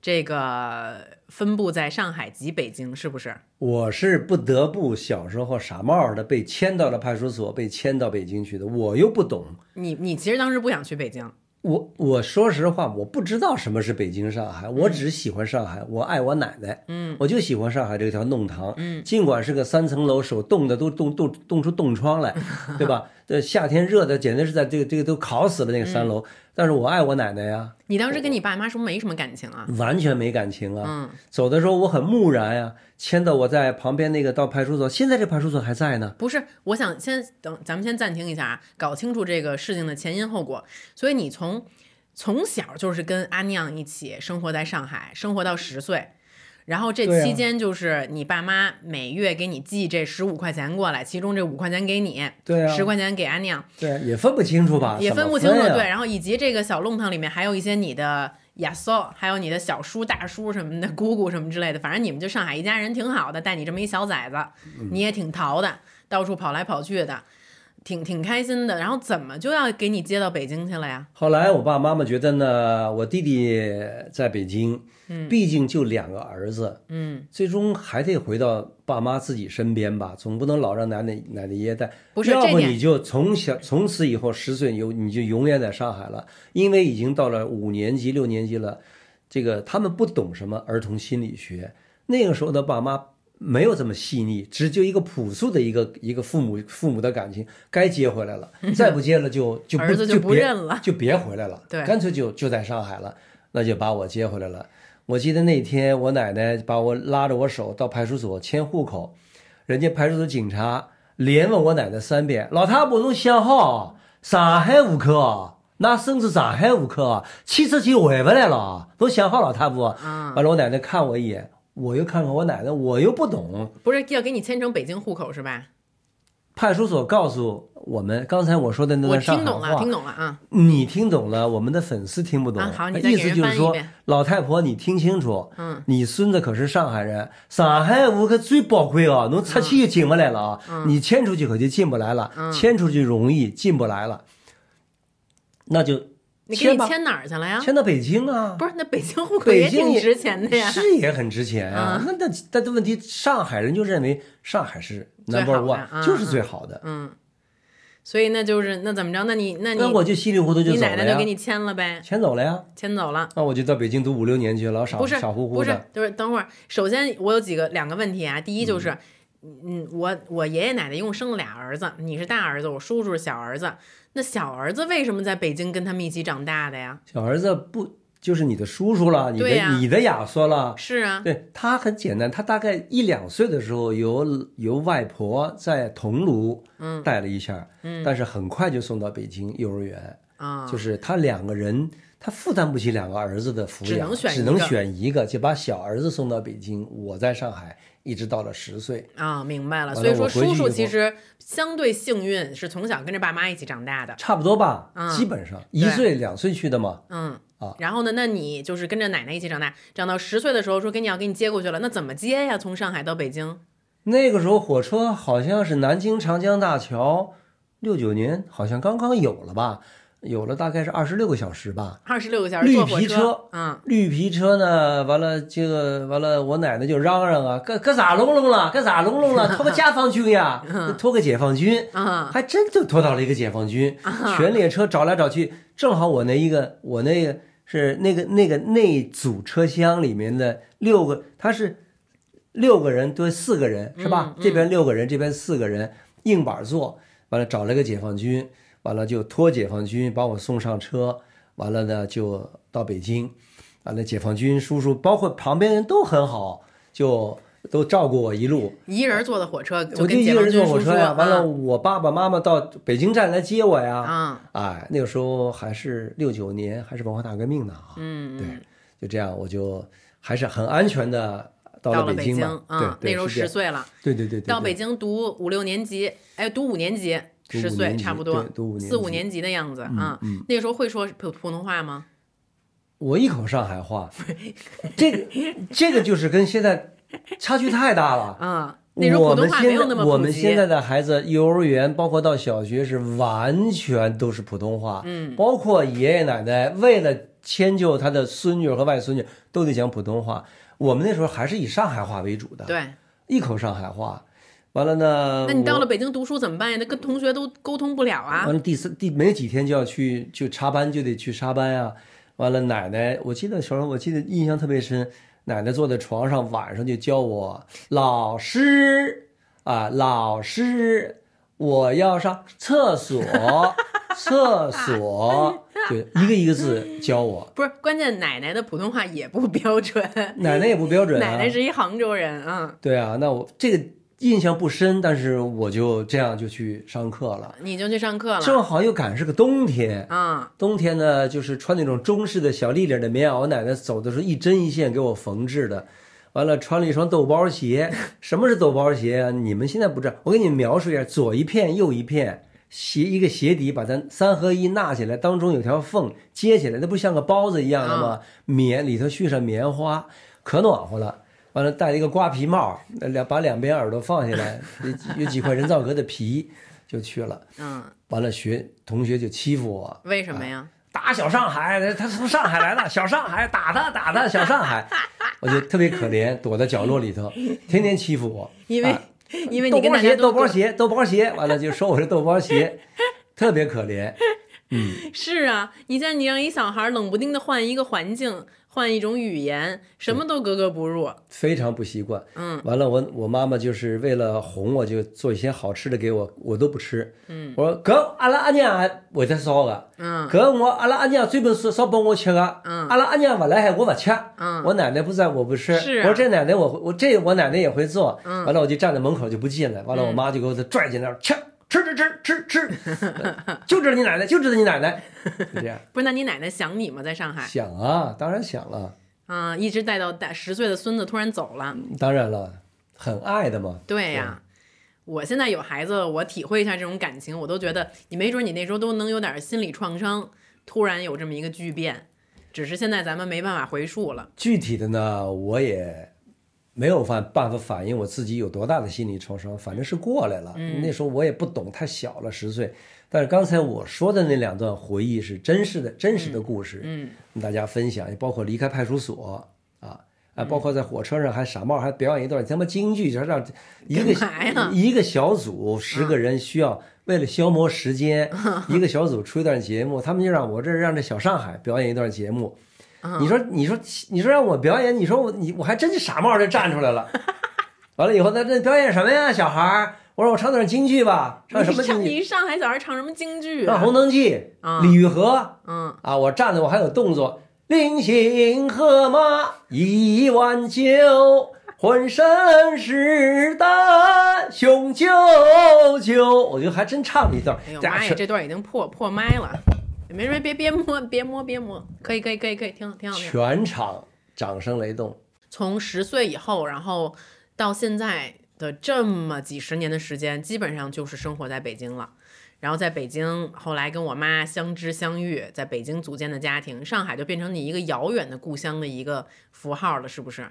这个分布在上海及北京，是不是？我是不得不小时候傻帽的被迁到了派出所，被迁到北京去的，我又不懂。你你其实当时不想去北京，我我说实话，我不知道什么是北京上海，我只喜欢上海，我爱我奶奶，嗯，我就喜欢上海这条弄堂，嗯，尽管是个三层楼，手冻的都冻冻冻出冻疮来，*laughs* 对吧？这夏天热的简直是在这个这个都烤死了那个三嗯楼，但是我爱我奶奶呀，你当时跟你爸妈是不是没什么感情啊？完全没感情啊。嗯，走的时候我很木然呀，迁到我在旁边那个到派出所，现在这派出所还在呢。不是，我想先等，咱们先暂停一下啊，搞清楚这个事情的前因后果。所以你从从小就是跟阿酿一起生活在上海，生活到十岁，然后这期间就是你爸妈每月给你寄这十五块钱过来，其中这五块钱给你，对啊十块钱给阿酿，对，也分不清楚吧？也分不清楚。呀对，然后以及这个小弄堂里面还有一些你的亚嫂，还有你的小叔、大叔什么的，姑姑什么之类的，反正你们就上海一家人挺好的，带你这么一小崽子，嗯你也挺淘的，到处跑来跑去的。挺挺开心的，然后怎么就要给你接到北京去了呀？后来我爸爸妈妈觉得呢，我弟弟在北京，嗯，毕竟就两个儿子，嗯，最终还得回到爸妈自己身边吧，总不能老让奶奶奶奶爷爷带。不是要不你就从小从此以后十岁有你就永远在上海了，因为已经到了五年级六年级了，这个他们不懂什么儿童心理学，那个时候的爸妈。没有这么细腻，只就一个朴素的一个一个父母父母的感情，该接回来了，*laughs* 再不接了就就不儿子就不别认了。就别回来了，对。干脆就就在上海了，那就把我接回来了。我记得那天我奶奶把我拉着我手到派出所迁户口，人家派出所警察连问我奶奶三遍：“老太婆，侬想好上海户口啊？那孙子上海户口啊？汽车就回不来了，侬想好老太婆？”嗯完了，我奶奶看我一眼，我又看看我奶奶，我又不懂。不是要给你迁成北京户口是吧？派出所告诉我们，刚才我说的那我段上海听懂了，话听，懂了啊！你听懂了，我们的粉丝听不懂。啊好你再意思就是说老太婆，你听清楚，嗯，你孙子可是上海人，上海户可最宝贵啊，侬出去就进不来了啊，嗯你迁出去可就进不来了，迁出去容易，进不来了，那就你给你迁哪儿去了呀？迁到北京啊。不是，那北京户口也挺值钱的呀。是也很值钱啊。嗯那那但的问题，上海人就认为上海是最的 one，嗯就是最好的。嗯，所以那就是那怎么着？那你那你那我就稀里糊涂就你走了呀奶奶就给，你签了呗，签走了呀。签走了。那我就到北京读五六年级了，傻不是傻乎乎不是的。，就是等会儿，首先我有几个两个问题啊。第一就是，嗯，我我爷爷奶奶一共生了俩儿子，你是大儿子，我叔叔是小儿子。那小儿子为什么在北京跟他们一起长大的呀？小儿子不就是你的叔叔了，你的、你的亚索了。是啊，对他很简单，他大概一两岁的时候，由由外婆在桐庐嗯带了一下，嗯但是很快就送到北京幼儿园。啊，就是他两个人，他负担不起两个儿子的抚养，只能选一只能个选一个，就把小儿子送到北京，我在上海一直到了十岁。啊，明白了。所以说，叔叔其实相对幸运，是从小跟着爸妈一起长大的。差不多吧，嗯基本上一岁两岁去的嘛。嗯啊。然后呢，那你就是跟着奶奶一起长大，长到十岁的时候说给你要给你接过去了，那怎么接呀？从上海到北京？那个时候火车好像是南京长江大桥，六九年好像刚刚有了吧，有了大概是二十六个小时吧。二十六个小时绿皮车，嗯，绿皮车呢，完了这个完了，我奶奶就嚷嚷啊，干干啥隆隆了，干啥隆隆了，*laughs* 拖个解放军呀，拖个解放军。啊，还真就拖到了一个解放军，全列车找来找去，正好我那一个我那个是那个那个那组车厢里面的六个，他是六个人对四个人是吧？这边六个人，这边四个人，硬板坐，完了找了个解放军，完了就托解放军把我送上车，完了呢就到北京，完了解放军叔叔包括旁边人都很好，就都照顾我一路。一人坐的火车，我就一个人坐火车呀，完了啊我爸爸妈妈到北京站来接我呀。啊，哎，那个时候还是六九年，还是文化大革命呢啊。嗯，对嗯，就这样，我就还是很安全的到到了北北京嘛。啊，对，那时候十岁了，对对对到北京读五六年级，哎，读五年级，十岁差不多，读五年四五年级的样子啊。嗯那个时候会说普普通话吗？我一口上海话，这个这个就是跟现在 *laughs* 差距太大了。啊，那时候我们普通话没现。我们现在的孩子，幼儿园包括到小学是完全都是普通话，嗯，包括爷爷奶奶为了迁就他的孙女和外孙女，都得讲普通话。我们那时候还是以上海话为主的，对，一口上海话。完了呢，那你到了北京读书怎么办呀？那跟同学都沟通不了啊完。了第三第没几天就要去就插班，就得去插班呀、完了，奶奶，我记得小时候我记得印象特别深，奶奶坐在床上，晚上就教我老师啊，老师，我要上厕所，*laughs* 厕所，*laughs* 就一个一个字教我。不是，关键奶奶的普通话也不标准，奶奶也不标准啊，*laughs* 奶奶是一杭州人啊。对啊，那我这个印象不深，但是我就这样就去上课了，你就去上课了正好又赶上个冬天。啊？冬天呢，就是穿那种中式的小立领的棉袄，我奶奶走的时候一针一线给我缝制的。完了，穿了一双豆包鞋。什么是豆包鞋啊？你们现在不知道，我给你们描述一下：左一片，右一片，鞋一个鞋底，把它三合一纳起来，当中有条缝接起来，那不像个包子一样的吗？棉里头续上棉花，可暖和了。完了，戴了一个瓜皮帽，那两把两边耳朵放下来，*laughs* 有有几块人造革的皮，就去了。嗯，完了，学同学就欺负我，为什么呀？打小上海，他从上海来的，*laughs* 小上海打他打他，小上海，*laughs* 我就特别可怜，躲在角落里头，天天欺负我。因为、啊因为豆包鞋，豆包鞋，豆包鞋，完了就说我是豆包鞋，特别可怜。嗯是啊，你像你让一小孩冷不丁的换一个环境，换一种语言，什么都格格不入。非常不习惯，嗯，完了，我我妈妈就是为了哄我，就做一些好吃的给我，我都不吃，嗯，我说搿阿拉阿娘会得烧个，嗯搿我阿拉阿娘专门烧烧拨我吃的，嗯。阿拉阿娘勿来海我不吃，嗯。我奶奶不在我不吃，是啊。我说这奶奶我会我这我奶奶也会做，嗯。完了我就站在门口就不进来，完了我妈就给我拽进来吃吃吃吃吃吃，就知道你奶奶就知道你奶奶，就 *laughs* 这样不是，那你奶奶想你吗？在上海想啊，当然想了，啊，一直带到大十岁的孙子突然走了。当然了，很爱的嘛，对呀、我现在有孩子，我体会一下这种感情，我都觉得你没准你那时候都能有点心理创伤，突然有这么一个巨变，只是现在咱们没办法回溯了。具体的呢，我也没有办办法反映我自己有多大的心理创伤，反正是过来了。嗯那时候我也不懂，太小了，十岁。但是刚才我说的那两段回忆是真实的、真实的故事，嗯，跟大家分享，也包括离开派出所啊。啊，嗯包括在火车上还傻帽还表演一段他妈京剧，就让一个 *laughs* 一个小组十个人需要为了消磨时间，*laughs* 一个小组出一段节目，他们就让我这让这小上海表演一段节目。嗯你说，你说，你说让我表演，你说我你我还真是傻帽就站出来了。完了以后，那这表演什么呀，小孩儿？我说我唱段京剧吧，唱什么你上京剧？你上海小孩唱什么京剧唱《啊？红灯记》啊李玉和嗯，啊，我站着我还有动作，临行喝马一碗酒，浑身是胆雄赳赳。我就还真唱了一段哎呦，大家妈呀，这段已经破破麦了。没事，别别摸，别摸，别摸，可以，可以，可以，可以，挺好，挺好，挺好。全场掌声雷动。从十岁以后，然后到现在的这么几十年的时间，基本上就是生活在北京了。然后在北京，后来跟我妈相知相遇，在北京组建的家庭，上海就变成你一个遥远的故乡的一个符号了，是不是？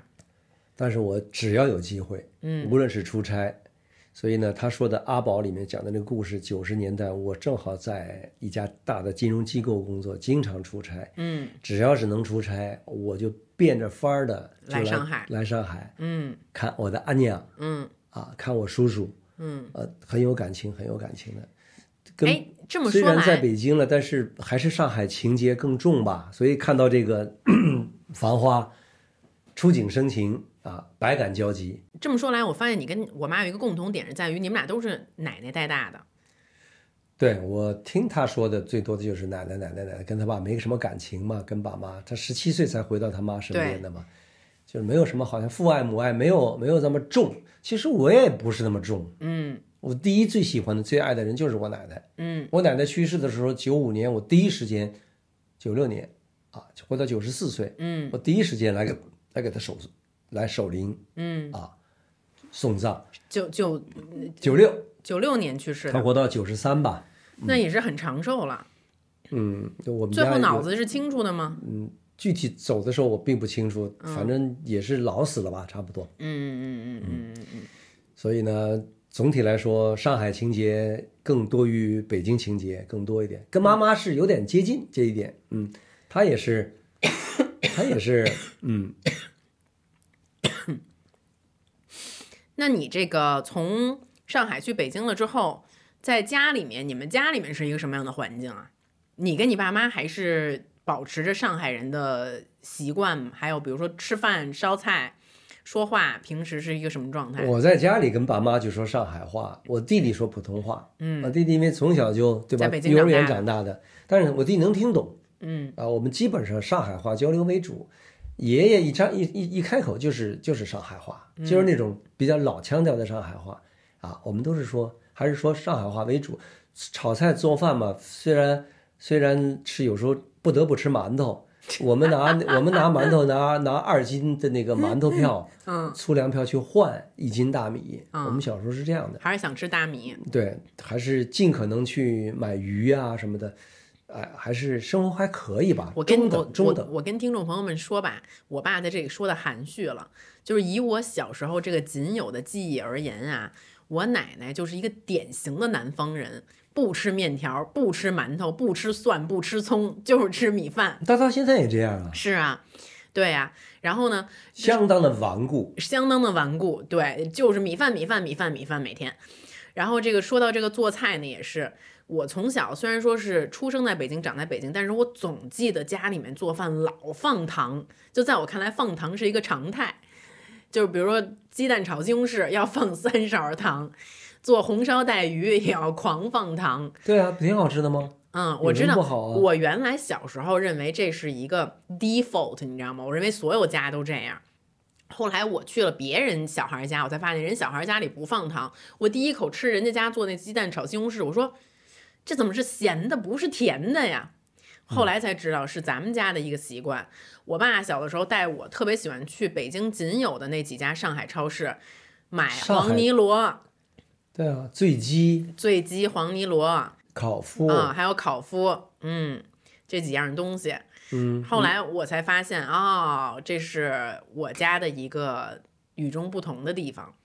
但是我只要有机会，嗯，无论是出差，所以呢，他说的阿宝里面讲的那个故事，九十年代我正好在一家大的金融机构工作，经常出差，嗯只要是能出差，我就变着法儿的就来来上海来上海嗯看我的阿娘嗯啊，看我叔叔，嗯呃，很有感情，很有感情的。跟哎，这么虽然在，北京了，但是还是上海情节更重吧。所以看到这个 *clears throat*《繁花》，触景生情啊，百感交集。这么说来，我发现你跟我妈有一个共同点，是在于你们俩都是奶奶带大的。对我听他说的最多的就是奶奶奶奶奶奶跟他爸没什么感情嘛，跟爸妈，他十七岁才回到他妈身边的嘛，就是没有什么好像父爱母爱没有没有那么重。其实我也不是那么重，嗯我第一最喜欢的最爱的人就是我奶奶。嗯我奶奶去世的时候，九五年，我第一时间，九六年啊，活到九十四岁，嗯我第一时间来给来给她守来守灵嗯，啊，送葬。九九九六，九六年去世的，他活到九十三吧，那也是很长寿了。嗯，就我们最后脑子是清楚的吗？嗯具体走的时候我并不清楚，反正也是老死了吧，差不多。嗯嗯嗯嗯嗯嗯，所以呢，总体来说，上海情节更多于北京情节更多一点，跟妈妈是有点接近这一点。嗯，她也是，她也是，嗯，那你这个从上海去北京了之后，在家里面，你们家里面是一个什么样的环境啊？你跟你爸妈还是保持着上海人的习惯吗？还有比如说吃饭、烧菜、说话，平时是一个什么状态？我在家里跟爸妈就说上海话，我弟弟说普通话。嗯我弟弟因为从小就对吧在北，京幼儿园长大的，但是我弟能听懂嗯啊。我们基本上上海话交流为主，爷爷一张一一一开口就是就是上海话，嗯就是那种比较老腔调的上海话啊。我们都是说还是说上海话为主。炒菜做饭嘛，虽然虽然吃有时候不得不吃馒头，*laughs* 我们拿我们拿馒头拿拿二斤的那个馒头票。*laughs* 嗯，粗粮票去换一斤大米。嗯我们小时候是这样的，还是想吃大米。对，还是尽可能去买鱼啊什么的，哎，还是生活还可以吧，中我跟我我等中等。我跟听众朋友们说吧，我爸在这里说的含蓄了，就是以我小时候这个仅有的记忆而言啊，我奶奶就是一个典型的南方人，不吃面条，不吃馒头，不吃蒜，不吃葱，就是吃米饭。但到现在也这样啊，是啊，对呀、然后呢，相当的顽固。相当的顽固，对，就是米饭米饭米饭米饭每天。然后这个说到这个做菜呢，也是我从小虽然说是出生在北京，长在北京，但是我总记得家里面做饭老放糖，就在我看来放糖是一个常态，就是比如说鸡蛋炒西红柿要放三勺糖，做红烧带鱼也要狂放糖。对啊，不挺好吃的吗？嗯，我知道。不好啊。我原来小时候认为这是一个 default，你知道吗？我认为所有家都这样。后来我去了别人小孩家，我才发现人小孩家里不放糖。我第一口吃人家家做那鸡蛋炒西红柿，我说这怎么是咸的，不是甜的呀？后来才知道是咱们家的一个习惯。我爸小的时候带我特别喜欢去北京仅有的那几家上海超市买黄泥螺、对啊，醉鸡、醉鸡、黄泥螺烤麸，啊，还有烤麸，嗯，这几样东西。嗯，后来我才发现，哦，这是我家的一个与众不同的地方。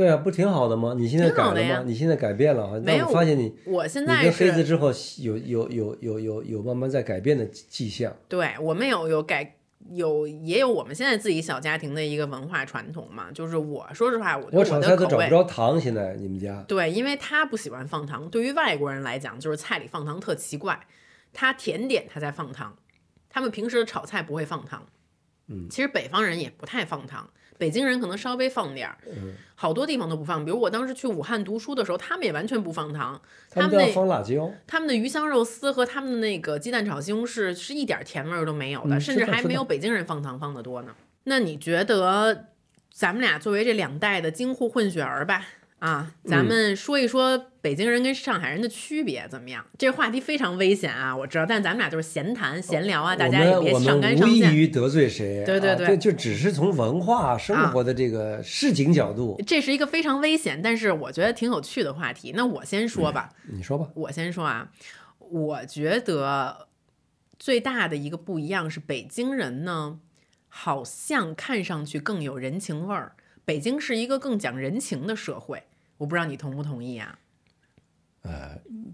对啊，不挺好的吗？你现在改了？你现在改变了啊？没有我发现你我现在你跟黑子之后有有有有有有慢慢在改变的迹象。对我们有有改有也有我们现在自己小家庭的一个文化传统嘛，就是我说实话，我炒菜都找不。着糖，现在你们家对，因为他不喜欢放糖，对于外国人来讲，就是菜里放糖特奇怪。他甜点他在放糖，他们平时的炒菜不会放糖。嗯，其实北方人也不太放糖，北京人可能稍微放点儿，嗯好多地方都不放。比如我当时去武汉读书的时候，他们也完全不放糖，他们放辣椒。他们的鱼香肉丝和他们的那个鸡蛋炒西红柿是一点儿甜味儿都没有的，嗯甚至还没有北京人放糖放的多呢。那你觉得咱们俩作为这两代的京沪混血儿吧，啊，嗯咱们说一说北京人跟上海人的区别怎么样？这个话题非常危险啊，我知道，但咱们俩就是闲谈闲聊啊，大家也别上纲我们无异。于得罪谁，啊对对对就就只是从文化生活的这个市井角度，这是一个非常危险，但是我觉得挺有趣的话题。那我先说吧，你说吧。我先说啊，我觉得最大的一个不一样是北京人呢，好像看上去更有人情味儿。北京是一个更讲人情的社会，我不知道你同不同意啊？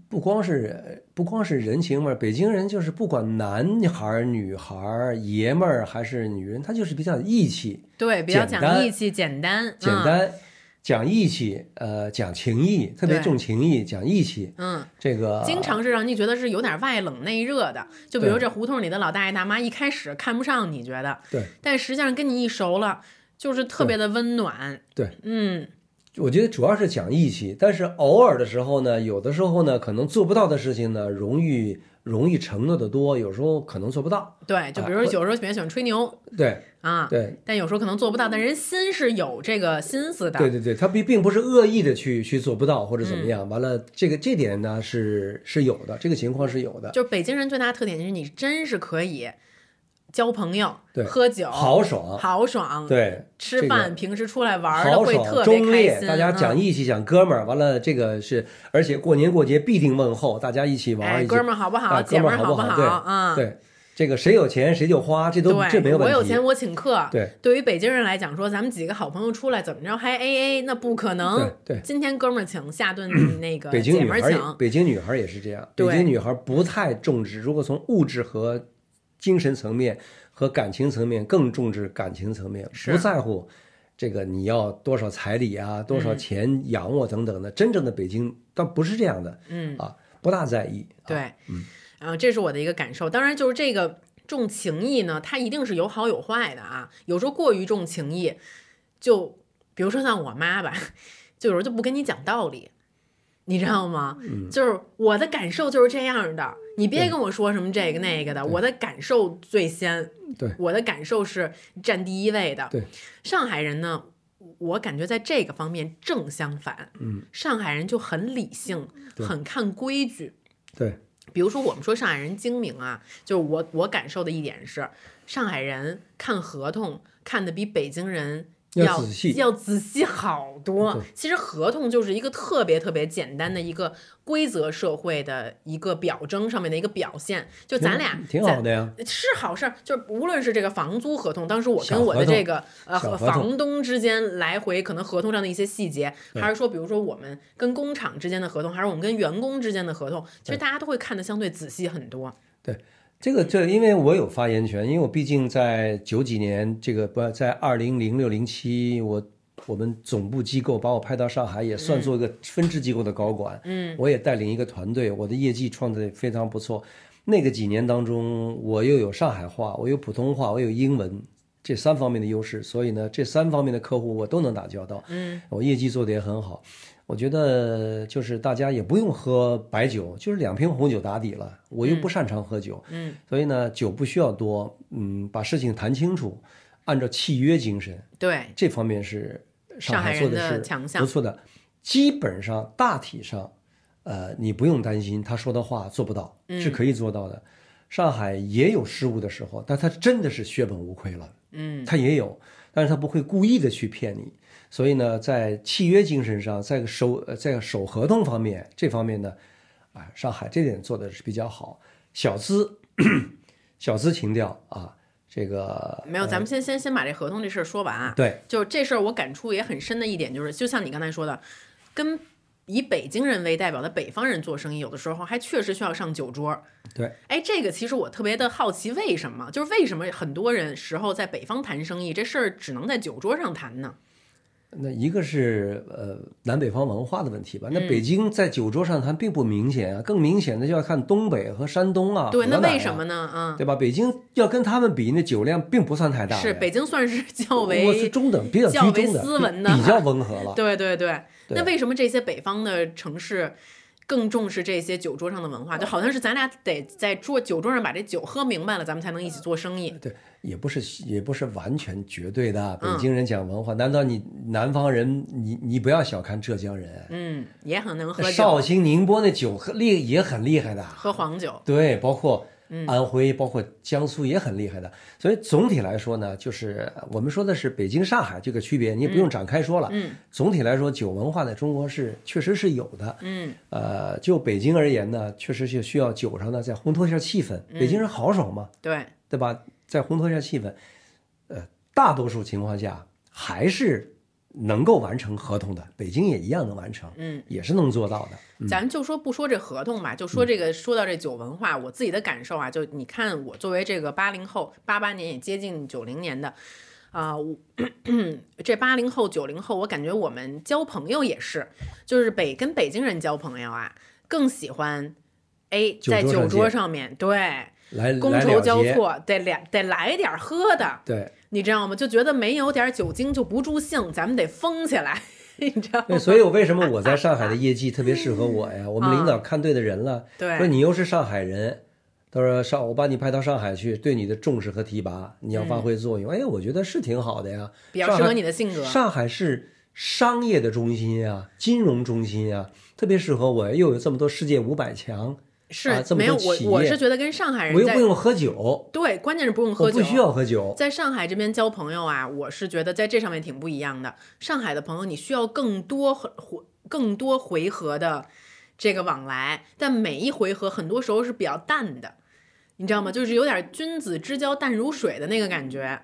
不光是不光是人情味儿，北京人就是不管男孩儿、女孩儿、爷们儿还是女人，他就是比较义气、对，比较讲义气、简单、嗯、简单。讲义气，呃，讲情义，特别重情义，讲义气。嗯，这个经常是让你觉得是有点外冷内热的。就比如这胡同里的老大爷大妈，一开始看不上你觉得，对但实际上跟你一熟了，就是特别的温暖。对，嗯，我觉得主要是讲义气，但是偶尔的时候呢，有的时候呢，可能做不到的事情呢，容易容易承诺的多，有时候可能做不到。对，就比如有时候比较喜欢吹牛对啊，对但有时候可能做不到，但人心是有这个心思的。对对对，他并并不是恶意的去去做不到或者怎么样。完了，这个这点呢是是有的，这个情况是有的。就是北京人最大的特点就是你真是可以交朋友、对喝酒、豪爽，豪爽，对，吃饭，平时出来玩儿会特别开，心。大家讲嗯义气，讲哥们儿。完了，这个是，而且过年过节必定问候，大家一起玩儿，哥们儿好不好？啊姐们儿好不好啊？对，这个谁有钱谁就花，这都，这没有问题。我有钱我请客。对对于北京人来讲，说咱们几个好朋友出来怎么着还 A A，那不可能。对对今天哥们儿请，下顿那个北京女孩也，请。北京女孩也是这样。北京女孩不太重视，如果从物质和精神层面和感情层面更重视感情层面，不在乎这个你要多少彩礼啊，多少嗯钱养我等等的。真正的北京倒不是这样的嗯，啊，不大在意。啊对，嗯，这是我的一个感受。当然，就是这个重情义呢，它一定是有好有坏的啊。有时候过于重情义，就比如说像我妈吧，*laughs* 就有时候就不跟你讲道理。你知道吗？就是我的感受就是这样的，你别跟我说什么这个那个的，我的感受最先，对。我的感受是占第一位的。对，上海人呢，我感觉在这个方面正相反，嗯，上海人就很理性，很看规矩。对。比如说，我们说上海人精明啊，就是我我感受的一点是，上海人看合同看的比北京人要要仔细要仔细好多。其实合同就是一个特别特别简单的一个规则社会的一个表征上面的一个表现。就咱俩挺在好的呀。是好事儿，就是无论是这个房租合同，当时我跟我的这个呃房东之间来回可能合同上的一些细节，还是说比如说我们跟工厂之间的合同，还是我们跟员工之间的合同，其实大家都会看得相对仔细很多。这个这，因为我有发言权，因为我毕竟在九几年，这个不在二零零六零七，我我们总部机构把我派到上海，也算做一个分支机构的高管，嗯，我也带领一个团队，我的业绩创得非常不错。那个几年当中，我又有上海话，我有普通话，我有英文这三方面的优势，所以呢，这三方面的客户我都能打交道，嗯，我业绩做得也很好。我觉得就是大家也不用喝白酒，就是两瓶红酒打底了。我又不擅长喝酒，嗯，所以呢，酒不需要多，嗯，把事情谈清楚，按照契约精神，对，这方面是上海人做的是强项不错的。基本上大体上，呃，你不用担心他说的话做不到，嗯是可以做到的。上海也有失误的时候，但他真的是血本无亏了，嗯，他也有，但是他不会故意的去骗你。所以呢，在契约精神上，在守呃在守合同方面这方面呢，啊，上海这点做的是比较好。小资 *clears throat* 小资情调啊，这个没有，咱们先先先把这合同这事儿说完啊。对就这事儿，我感触也很深的一点就是，就像你刚才说的，跟以北京人为代表的北方人做生意，有的时候还确实需要上酒桌。对，哎，这个其实我特别的好奇，为什么？就是为什么很多人时候在北方谈生意，这事儿只能在酒桌上谈呢？那一个是呃南北方文化的问题吧。那嗯北京在酒桌上谈并不明显啊，更明显的就要看东北和山东啊。对，那为什么呢？啊，对吧？北京要跟他们比，那酒量并不算太大。是北京算是较我是为中等，比较较为居中的，斯文的比较温和了。对 *laughs* 对对。对那为什么这些北方的城市更重视这些酒桌上的文化？就好像是咱俩得在桌酒桌上把这酒喝明白了，咱们才能一起做生意。对，也不是也不是完全绝对的。北嗯京人讲文化，难道你南方人，你你不要小看浙江人，嗯，也很能喝酒，绍兴、宁波那酒喝厉也很厉害的。喝黄酒。对，包括嗯安徽，包括江苏也很厉害的。所以总体来说呢，就是我们说的是北京、上海这个区别，你也不用展开说了。嗯总体来说，酒文化在中国是确实是有的。嗯呃，就北京而言呢，确实是需要酒上呢再烘托一下气氛。嗯北京人豪爽嘛，对，对吧？再烘托一下气氛，呃，大多数情况下还是能够完成合同的。北京也一样能完成，嗯，也是能做到的。咱就说不说这合同吧，就说这个说到这酒文化，我自己的感受啊，就你看我作为这个八零后，八八年也接近九零年的，啊、我 *clears throat* 这八零后、九零后，我感觉我们交朋友也是，就是北跟北京人交朋友啊，更喜欢，哎，在酒桌桌上面，对，来觥筹交错，得两得来点儿喝的，对。你知道吗？就觉得没有点酒精就不助兴，咱们得疯起来，*laughs* 你知道吗？对，所以我为什么我在上海的业绩特别适合我呀？我们领导看对的人了，对说你又是上海人，他说上我把你派到上海去，对你的重视和提拔，你要发挥作用。哎，我觉得是挺好的呀，比较适合你的性格。上海是商业的中心啊，金融中心啊，特别适合我，又有这么多世界五百强，是、啊没有我，我是觉得跟上海人我又在不用喝酒，对，关键是不用喝酒，我不需要喝酒。在上海这边交朋友啊，我是觉得在这上面挺不一样的。上海的朋友，你需要更多回更多回合的这个往来，但每一回合很多时候是比较淡的，你知道吗？就是有点君子之交淡如水的那个感觉。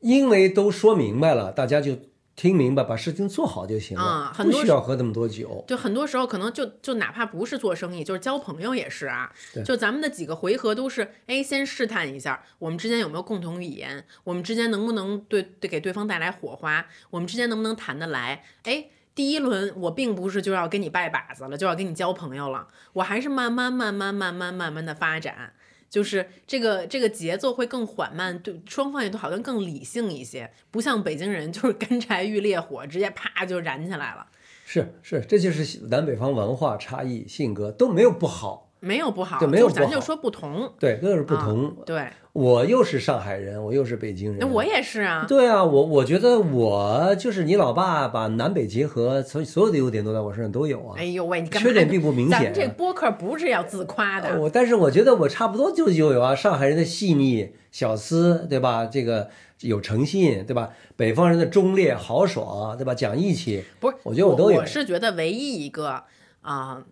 因为都说明白了，大家就听明白，把事情做好就行了，不啊很多需要喝那么多酒。就很多时候可能就就哪怕不是做生意，就是交朋友也是啊对。就咱们的几个回合都是，哎，先试探一下我们之间有没有共同语言，我们之间能不能对对给对方带来火花，我们之间能不能谈得来。哎，第一轮我并不是就要跟你拜把子了，就要跟你交朋友了，我还是慢慢慢慢慢慢慢慢的发展。就是这个这个节奏会更缓慢，对双方也都好像更理性一些，不像北京人就是干柴遇烈火，直接啪就燃起来了。是是，这就是南北方文化差异、性格都没有不好，没有不好，对没有不好就咱就说不同。对，就是不同。对，我又是上海人，我又是北京人，那我也是啊。对啊，我我觉得我就是你老爸把南北结合，所以所有的优点都在我身上都有啊。哎呦喂，你干嘛？缺点并不明显啊咱们这播客不是要自夸的，我但是我觉得我差不多就就有啊，上海人的细腻、小资，对吧？这个有诚信，对吧？北方人的忠烈、豪爽，对吧？讲义气，不是？我觉得我都有我是觉得唯一一个啊、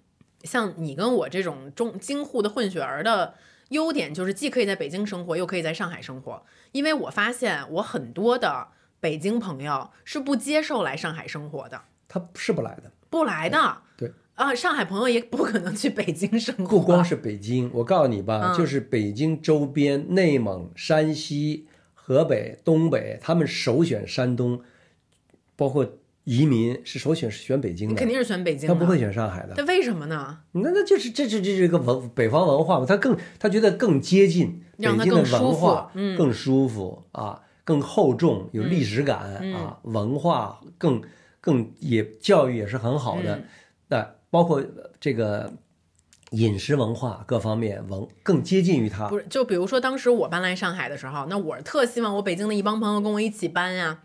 像你跟我这种中京沪的混血儿的优点，就是既可以在北京生活，又可以在上海生活。因为我发现我很多的北京朋友是不接受来上海生活的，他是不来的。不来的。对啊，上海朋友也不可能去北京生活。不光是北京，我告诉你吧，嗯就是北京周边、内蒙、山西、河北、东北，他们首选山东，包括移民是首选是选北京的，肯定是选北京，他不会选上海的。他为什么呢？那那就是这这这是一个文北方文化嘛，他更他觉得更接近北京的文化，嗯。更舒服啊，更厚重，有历史感、嗯。啊，文化更更也教育也是很好的，嗯。那包括这个饮食文化各方面文更接近于他。不是，就比如说当时我搬来上海的时候，那我是特希望我北京的一帮朋友跟我一起搬呀，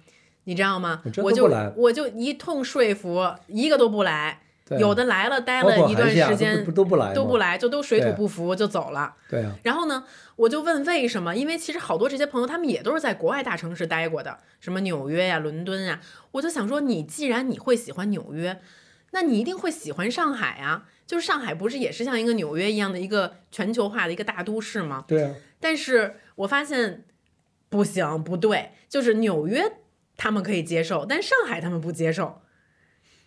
你知道吗？我就来我就一通说服，一个都不来。有的来了，待了一段时间不都不来都不来，就都水土不服就走了。对啊，然后呢，我就问为什么？因为其实好多这些朋友，他们也都是在国外大城市待过的，什么纽约呀、伦敦呀。我就想说，你既然你会喜欢纽约，那你一定会喜欢上海啊。就是上海不是也是像一个纽约一样的一个全球化的一个大都市吗？对啊，但是我发现不行，不对，就是纽约他们可以接受，但上海他们不接受。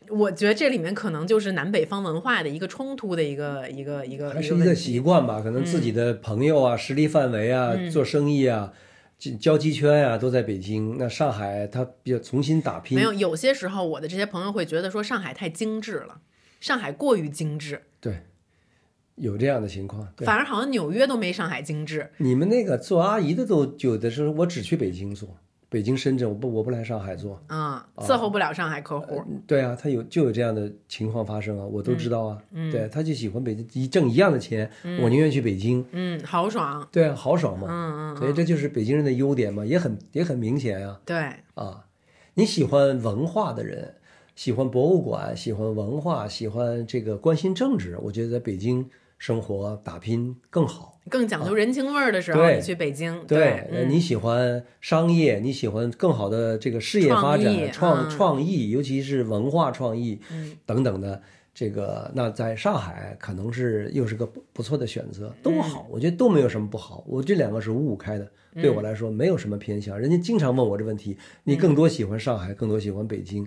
我觉得这里面可能就是南北方文化的一个冲突的一个一个一个还是一个。习惯吧，可能自己的朋友啊、实力范围啊、嗯做生意啊、交交际圈啊都在北京。那上海他比较重新打拼没，有，有些时候我的这些朋友会觉得说上海太精致了，上海过于精致，对，有这样的情况。对，反而好像纽约都没上海精致。你们那个做阿姨的都有的时候，我只去北京做，北京、深圳，我不我不来上海做。嗯，伺候不了上海客户。对啊，他有就有这样的情况发生啊，我都知道啊。嗯对，他就喜欢北京，一挣一样的钱，我宁愿去北京。嗯，豪爽。对啊，豪爽嘛。嗯嗯，所以这就是北京人的优点嘛，也很也很明显啊。对，啊，你喜欢文化的人，喜欢博物馆，喜欢文化，喜欢这个关心政治，我觉得在北京生活打拼更好。更讲究人情味儿的时候，对你去北京。对，你喜欢商业，你喜欢更好的这个事业发展、创嗯创意，尤其是文化创意嗯等等的。这个那在上海可能是又是个不不错的选择，都嗯好，我觉得都没有什么不好。我这两个是五五开的，对嗯我来说没有什么偏向。人家经常问我这问题，你更多喜欢上海，更多喜欢北京，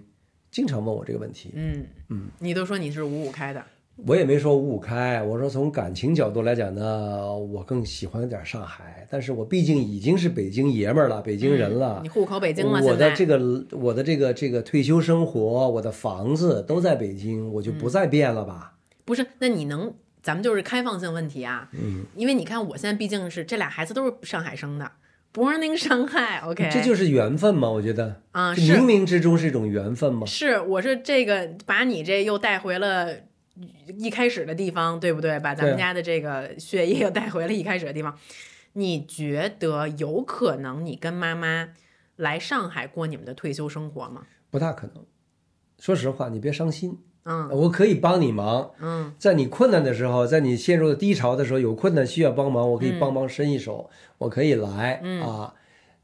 经常问我这个问题。嗯嗯，你都说你是五五开的，我也没说五五开，我说从感情角度来讲呢，我更喜欢点上海，但是我毕竟已经是北京爷们儿了，北京人了。你户口北京了，我的这个我的这个这个退休生活，我的房子都在北京，我就不再变了吧？不是？那你能，咱们就是开放性问题啊。嗯，因为你看，我现在毕竟是这俩孩子都是上海生的，born in 上海，OK，这就是缘分嘛，我觉得啊，冥冥之中是一种缘分嘛。是，我是这个把你这又带回了一开始的地方，对不对？把咱们家的这个血液又带回了一开始的地方。你觉得有可能你跟妈妈来上海过你们的退休生活吗？不大可能。说实话，你别伤心，嗯我可以帮你忙。嗯在你困难的时候，在你陷入了低潮的时候，有困难需要帮忙，我可以帮忙伸一手，我可以来、嗯啊。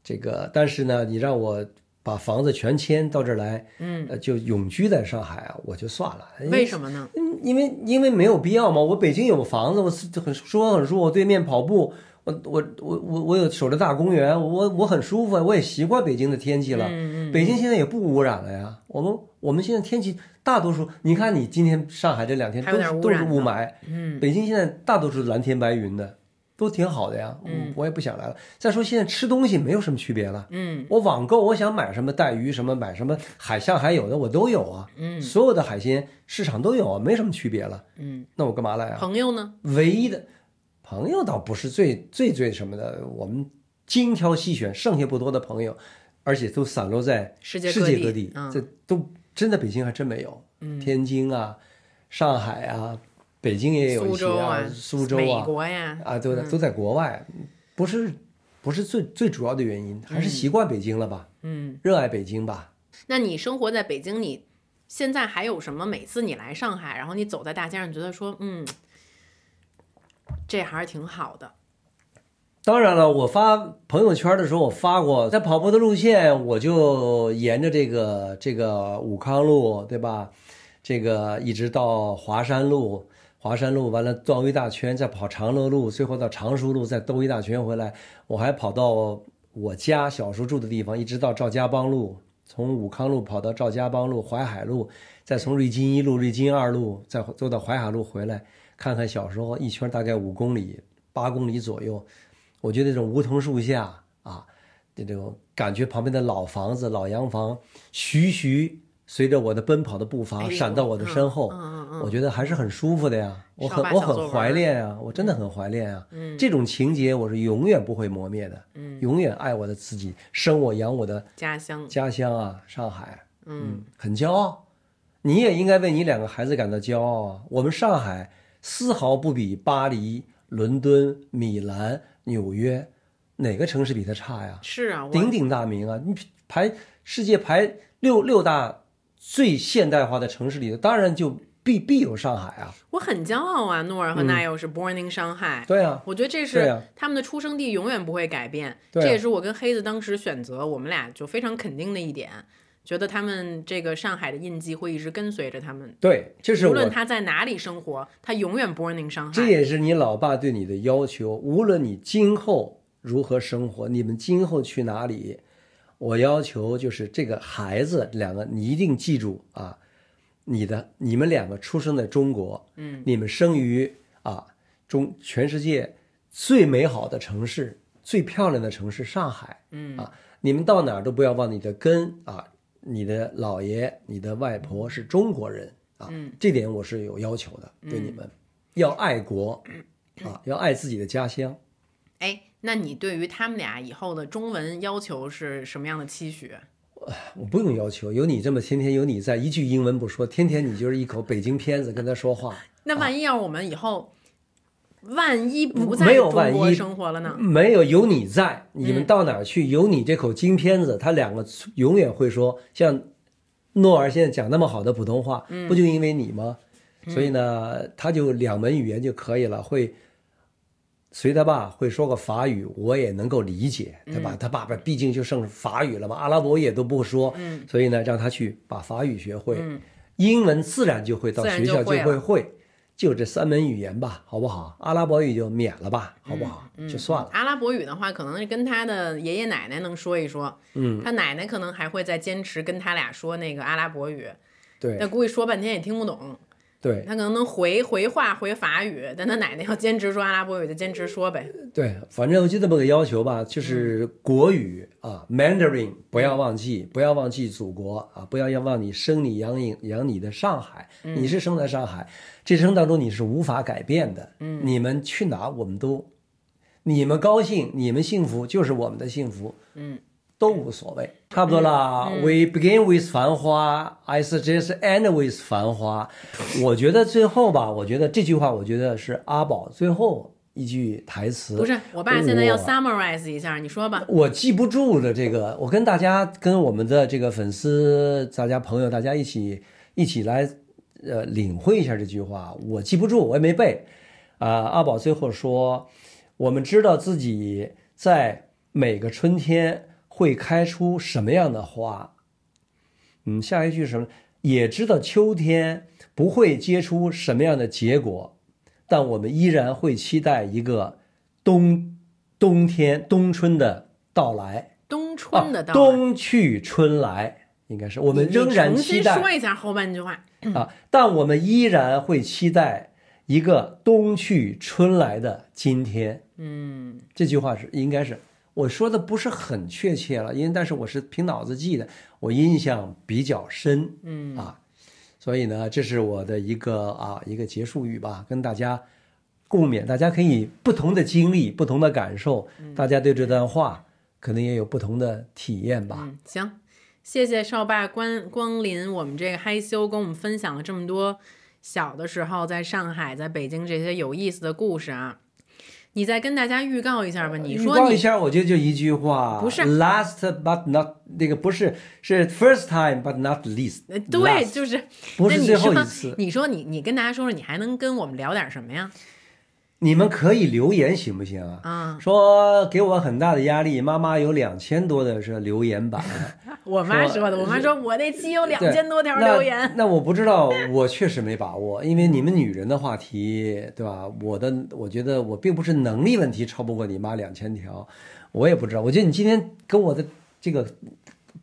这个，但是呢，你让我把房子全迁到这儿来，嗯，呃，就永居在上海啊，我就算了。为什么呢？嗯因为因为没有必要嘛。我北京有房子，我是很舒服很舒服，我对面跑步，我我我我我有守着大公园，我我很舒服，我也习惯北京的天气了。嗯北京现在也不污染了呀。我们我们现在天气大多数，你看你今天上海这两天都是都是雾霾，嗯北京现在大多数蓝天白云的，都挺好的呀。嗯我也不想来了。再说现在吃东西没有什么区别了。嗯我网购，我想买什么带鱼，什么买什么海象还有的我都有啊，嗯所有的海鲜市场都有啊，没什么区别了。嗯，那我干嘛来啊？朋友呢？唯一的朋友倒不是最最最什么的，我们精挑细选，剩下不多的朋友，而且都散落在世界各各地，嗯这都真的北京还真没有。嗯天津啊，上海啊，北京也有一些苏州啊，美苏州啊，国呀，啊，都在都在国外，不是不是最最主要的原因，还是习惯北京了吧，嗯。热爱北京吧。那你生活在北京，你现在还有什么？每次你来上海，然后你走在大街上，觉得说，嗯，这还是挺好的。当然了，我发朋友圈的时候，我发过，在跑步的路线，我就沿着这个这个武康路，对吧？这个一直到华山路，华山路完了转一大圈，再跑长乐路，最后到常熟路，再兜一大圈回来。我还跑到我家小时候住的地方，一直到赵家浜路，从武康路跑到赵家浜路、淮海路，再从瑞金一路、瑞金二路，再走到淮海路回来，看看小时候一圈大概五公里、八公里左右。我觉得这种梧桐树下啊，这种感觉，旁边的老房子、老洋房，徐徐随着我的奔跑的步伐闪到我的身后，我觉得还是很舒服的呀。我很我很怀念啊，我真的很怀念啊。嗯这种情节我是永远不会磨灭的，嗯，永远爱我的自己，生我养我的家乡，家乡啊，上海，嗯，很骄傲。你也应该为你两个孩子感到骄傲啊！我们上海丝毫不比巴黎、伦敦、米兰、纽约哪个城市比它差呀？是啊，鼎鼎大名啊！你排世界排六六大最现代化的城市里头，当然就必必有上海啊！我很骄傲啊，诺尔和奈又是 born in 上海。对啊，我觉得这是他们的出生地永远不会改变，这也是我跟黑子当时选择我们俩就非常肯定的一点，觉得他们这个上海的印记会一直跟随着他们，对，这是无论，他在哪里生活，他永远 born in 上这。也是你老爸对你的要求。无论你今后如何生活，你们今后去哪里，我要求就是这个孩子两个，你一定记住啊，你的你们两个出生在中国，嗯，你们生于啊中全世界最美好的城市、最漂亮的城市上海，嗯。啊，你们到哪儿都不要忘你的根啊，你的姥爷、你的外婆是中国人啊，嗯。这点我是有要求的，对你们。要爱国啊，要爱自己的家乡。哎，那你对于他们俩以后的中文要求是什么样的期许？我不用要求，有你这么天天有你在，一句英文不说，天天你就是一口北京片子跟他说话，*laughs* 那万一要是我们以后，万一不在中国生活了呢？没有有你在，你们到哪儿去有你这口京片子，他两个永远会说，像诺儿现在讲那么好的普通话，不就因为你吗？所以呢，他就两门语言就可以了，会随他爸会说个法语，我也能够理解，对吧？他爸爸毕竟就剩法语了嘛，阿拉伯语也都不说，嗯所以呢，让他去把法语学会，嗯英文自然就会到学校就就会会会，就这三门语言吧，好不好？阿拉伯语就免了吧，好不好？嗯就算了。阿拉伯语的话，可能是跟他的爷爷奶奶能说一说，嗯，他奶奶可能还会再坚持跟他俩说那个阿拉伯语，对，但估计说半天也听不懂。对他可能能回回话回法语，但他奶奶要坚持说阿拉伯语，就坚持说呗。对，反正就这么个要求吧，就是国语啊，Mandarin 不要忘记，不要忘记祖国啊，不要要忘你生你养你养你的上海，你是生在上海，这生当中你是无法改变的。嗯，你们去哪我们都，你们高兴，你们幸福就是我们的幸福。嗯。都无所谓，差不多了。We begin with 繁花，I suggest end with 繁花。我觉得最后吧，我觉得这句话，我觉得是阿宝最后一句台词。不是，我爸现在要 summarize 一下，你说吧。我记不住的这个，我跟大家、跟我们的这个粉丝、大家朋友，大家一起一起来，呃，领会一下这句话。我记不住，我也没背。啊，阿宝最后说：“我们知道自己在每个春天。”会开出什么样的花？嗯，下一句是什么？也知道秋天不会结出什么样的结果，但我们依然会期待一个冬冬天冬春的到来。冬春的到来，冬去春来，应该是我们仍然期待。说一下后半句话啊！但我们依然会期待一个冬去春来的今天。嗯，这句话是应该是。我说的不是很确切了，因为但是我是凭脑子记的，我印象比较深，嗯啊，所以呢，这是我的一个啊一个结束语吧，跟大家共勉，大家可以不同的经历、不同的感受，大家对这段话可能也有不同的体验吧。嗯，行，谢谢少爸光光临我们这个嗨修，跟我们分享了这么多小的时候在上海、在北京这些有意思的故事啊。你再跟大家预告一下吧。你说预告一下，我觉得就一句话，不是 last but not 那个不是是 first time but not least。对，就是不是最后一次。你说你你跟大家说说，你还能跟我们聊点什么呀？你们可以留言行不行啊？啊，说给我很大的压力。妈妈有两千多的是留言板，*laughs* 我妈说的。我妈说我那期有两千多条留言。那我不知道，我确实没把握，因为你们女人的话题，对吧？我的，我觉得我并不是能力问题超不过你妈两千条，我也不知道。我觉得你今天跟我的这个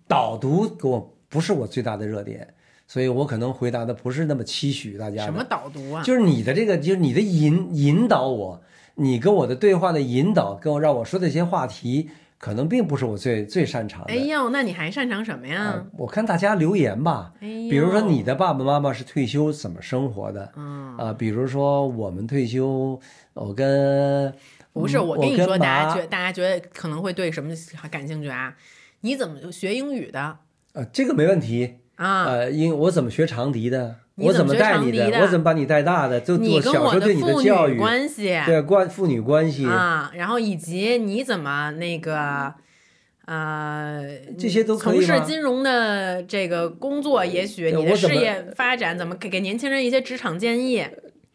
导读给我不是我最大的热点。所以我可能回答的不是那么期许大家。什么导读啊？就是你的这个，就是你的引引导我，你跟我的对话的引导，跟我让我说的一些话题，可能并不是我最最擅长的。哎呦，那你还擅长什么呀？我看大家留言吧。哎比如说你的爸爸妈妈是退休怎么生活的？嗯啊，比如说我们退休，我跟不是我跟你说，大家觉大家觉得可能会对什么感兴趣啊？你怎么学英语的？呃，这个没问题。啊，呃，因我怎么学长笛的？我怎么带你的？我怎么把你带大的？就我小时候对你的教育关系，对关父女关系啊，然后以及你怎么那个，呃，这些都可以从事金融的这个工作，也许你的事业发展怎么给给年轻人一些职场建议？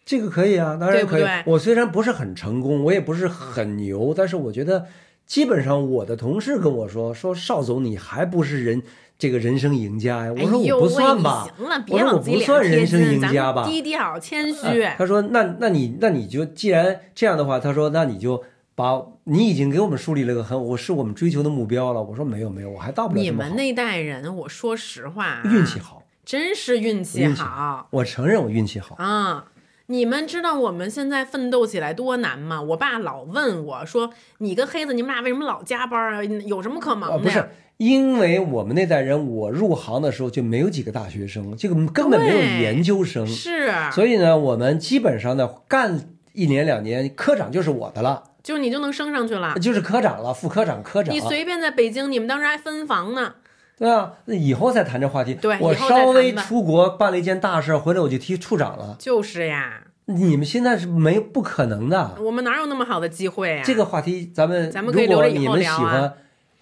这个可以啊，当然可以。对对我虽然不是很成功，我也不是很牛，但是我觉得基本上我的同事跟我说说邵总，你还不是人。这个人生赢家呀，我说我不算吧，行了，我说我不算人生赢家吧，低调谦虚。他说那那你那你就既然这样的话，他说那你就把你已经给我们树立了个很我是我们追求的目标了。我说没有没有，我还到不了你们那代人，我说实话，运气好，真是运气好。我承认我运气好啊。你们知道我们现在奋斗起来多难吗？我爸老问我说：“你跟黑子，你们俩为什么老加班啊？有什么可忙的？”不是，因为我们那代人，我入行的时候就没有几个大学生，这个根本没有研究生，是。所以呢，我们基本上呢，干一年两年，科长就是我的了，就你就能升上去了，就是科长了，副科长、科长。你随便在北京，你们当时还分房呢。对啊，那以后再谈这话题。对，我稍微出国办了一件大事，回来我就提处长了。就是呀。你们现在是没不可能的，我们哪有那么好的机会啊？这个话题咱们咱们可以留着以后聊啊。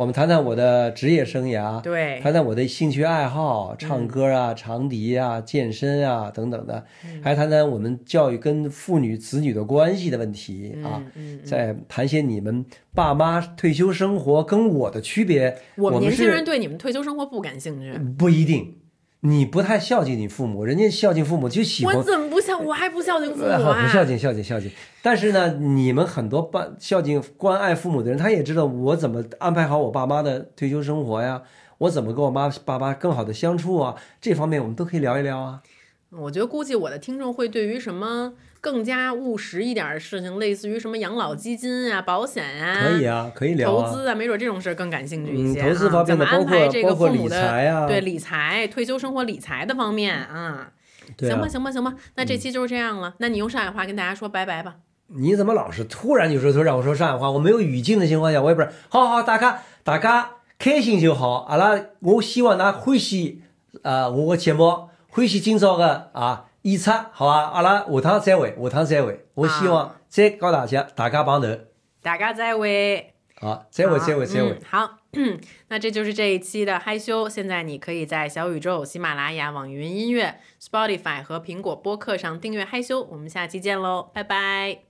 我们谈谈我的职业生涯，对，谈谈我的兴趣爱好，唱歌啊、长笛啊、健身啊等等的，还谈谈我们教育跟父女子女的关系的问题啊。再谈些你们爸妈退休生活跟我的区别。我们年轻人对你们退休生活不感兴趣，不一定。你不太孝敬你父母，人家孝敬父母就喜欢。我怎么不孝？我还不孝敬父母啊！不孝敬，孝敬，孝敬。但是呢，你们很多办孝敬、关爱父母的人，他也知道我怎么安排好我爸妈的退休生活呀，我怎么跟我妈爸妈更好的相处啊，这方面我们都可以聊一聊啊。我觉得估计我的听众会对于什么更加务实一点的事情，类似于什么养老基金啊、保险啊，可以啊，可以聊啊。投资啊，没准这种事儿更感兴趣一嗯，些、投资方面的，包括包括理财啊，对理财、退休生活理财的方面啊。行吧，行吧，行吧，那这期就是这样了。那你用上海话跟大家说拜拜吧。你怎么老是突然就说说让我说上海话？我没有语境的情况下，我也不是。好好，大家大家开心就好。阿拉，我希望大家欢喜啊我的节目，欢喜今朝的啊演出，好吧？阿拉下趟再会，下趟再会。我希望再告大家大家帮头。大家再会。好，再会，再会，再会嗯。好，*coughs* 那这就是这一期的嗨修。现在你可以在小宇宙、喜马拉雅、网易云音乐、Spotify 和苹果播客上订阅嗨修。我们下期见喽，拜拜。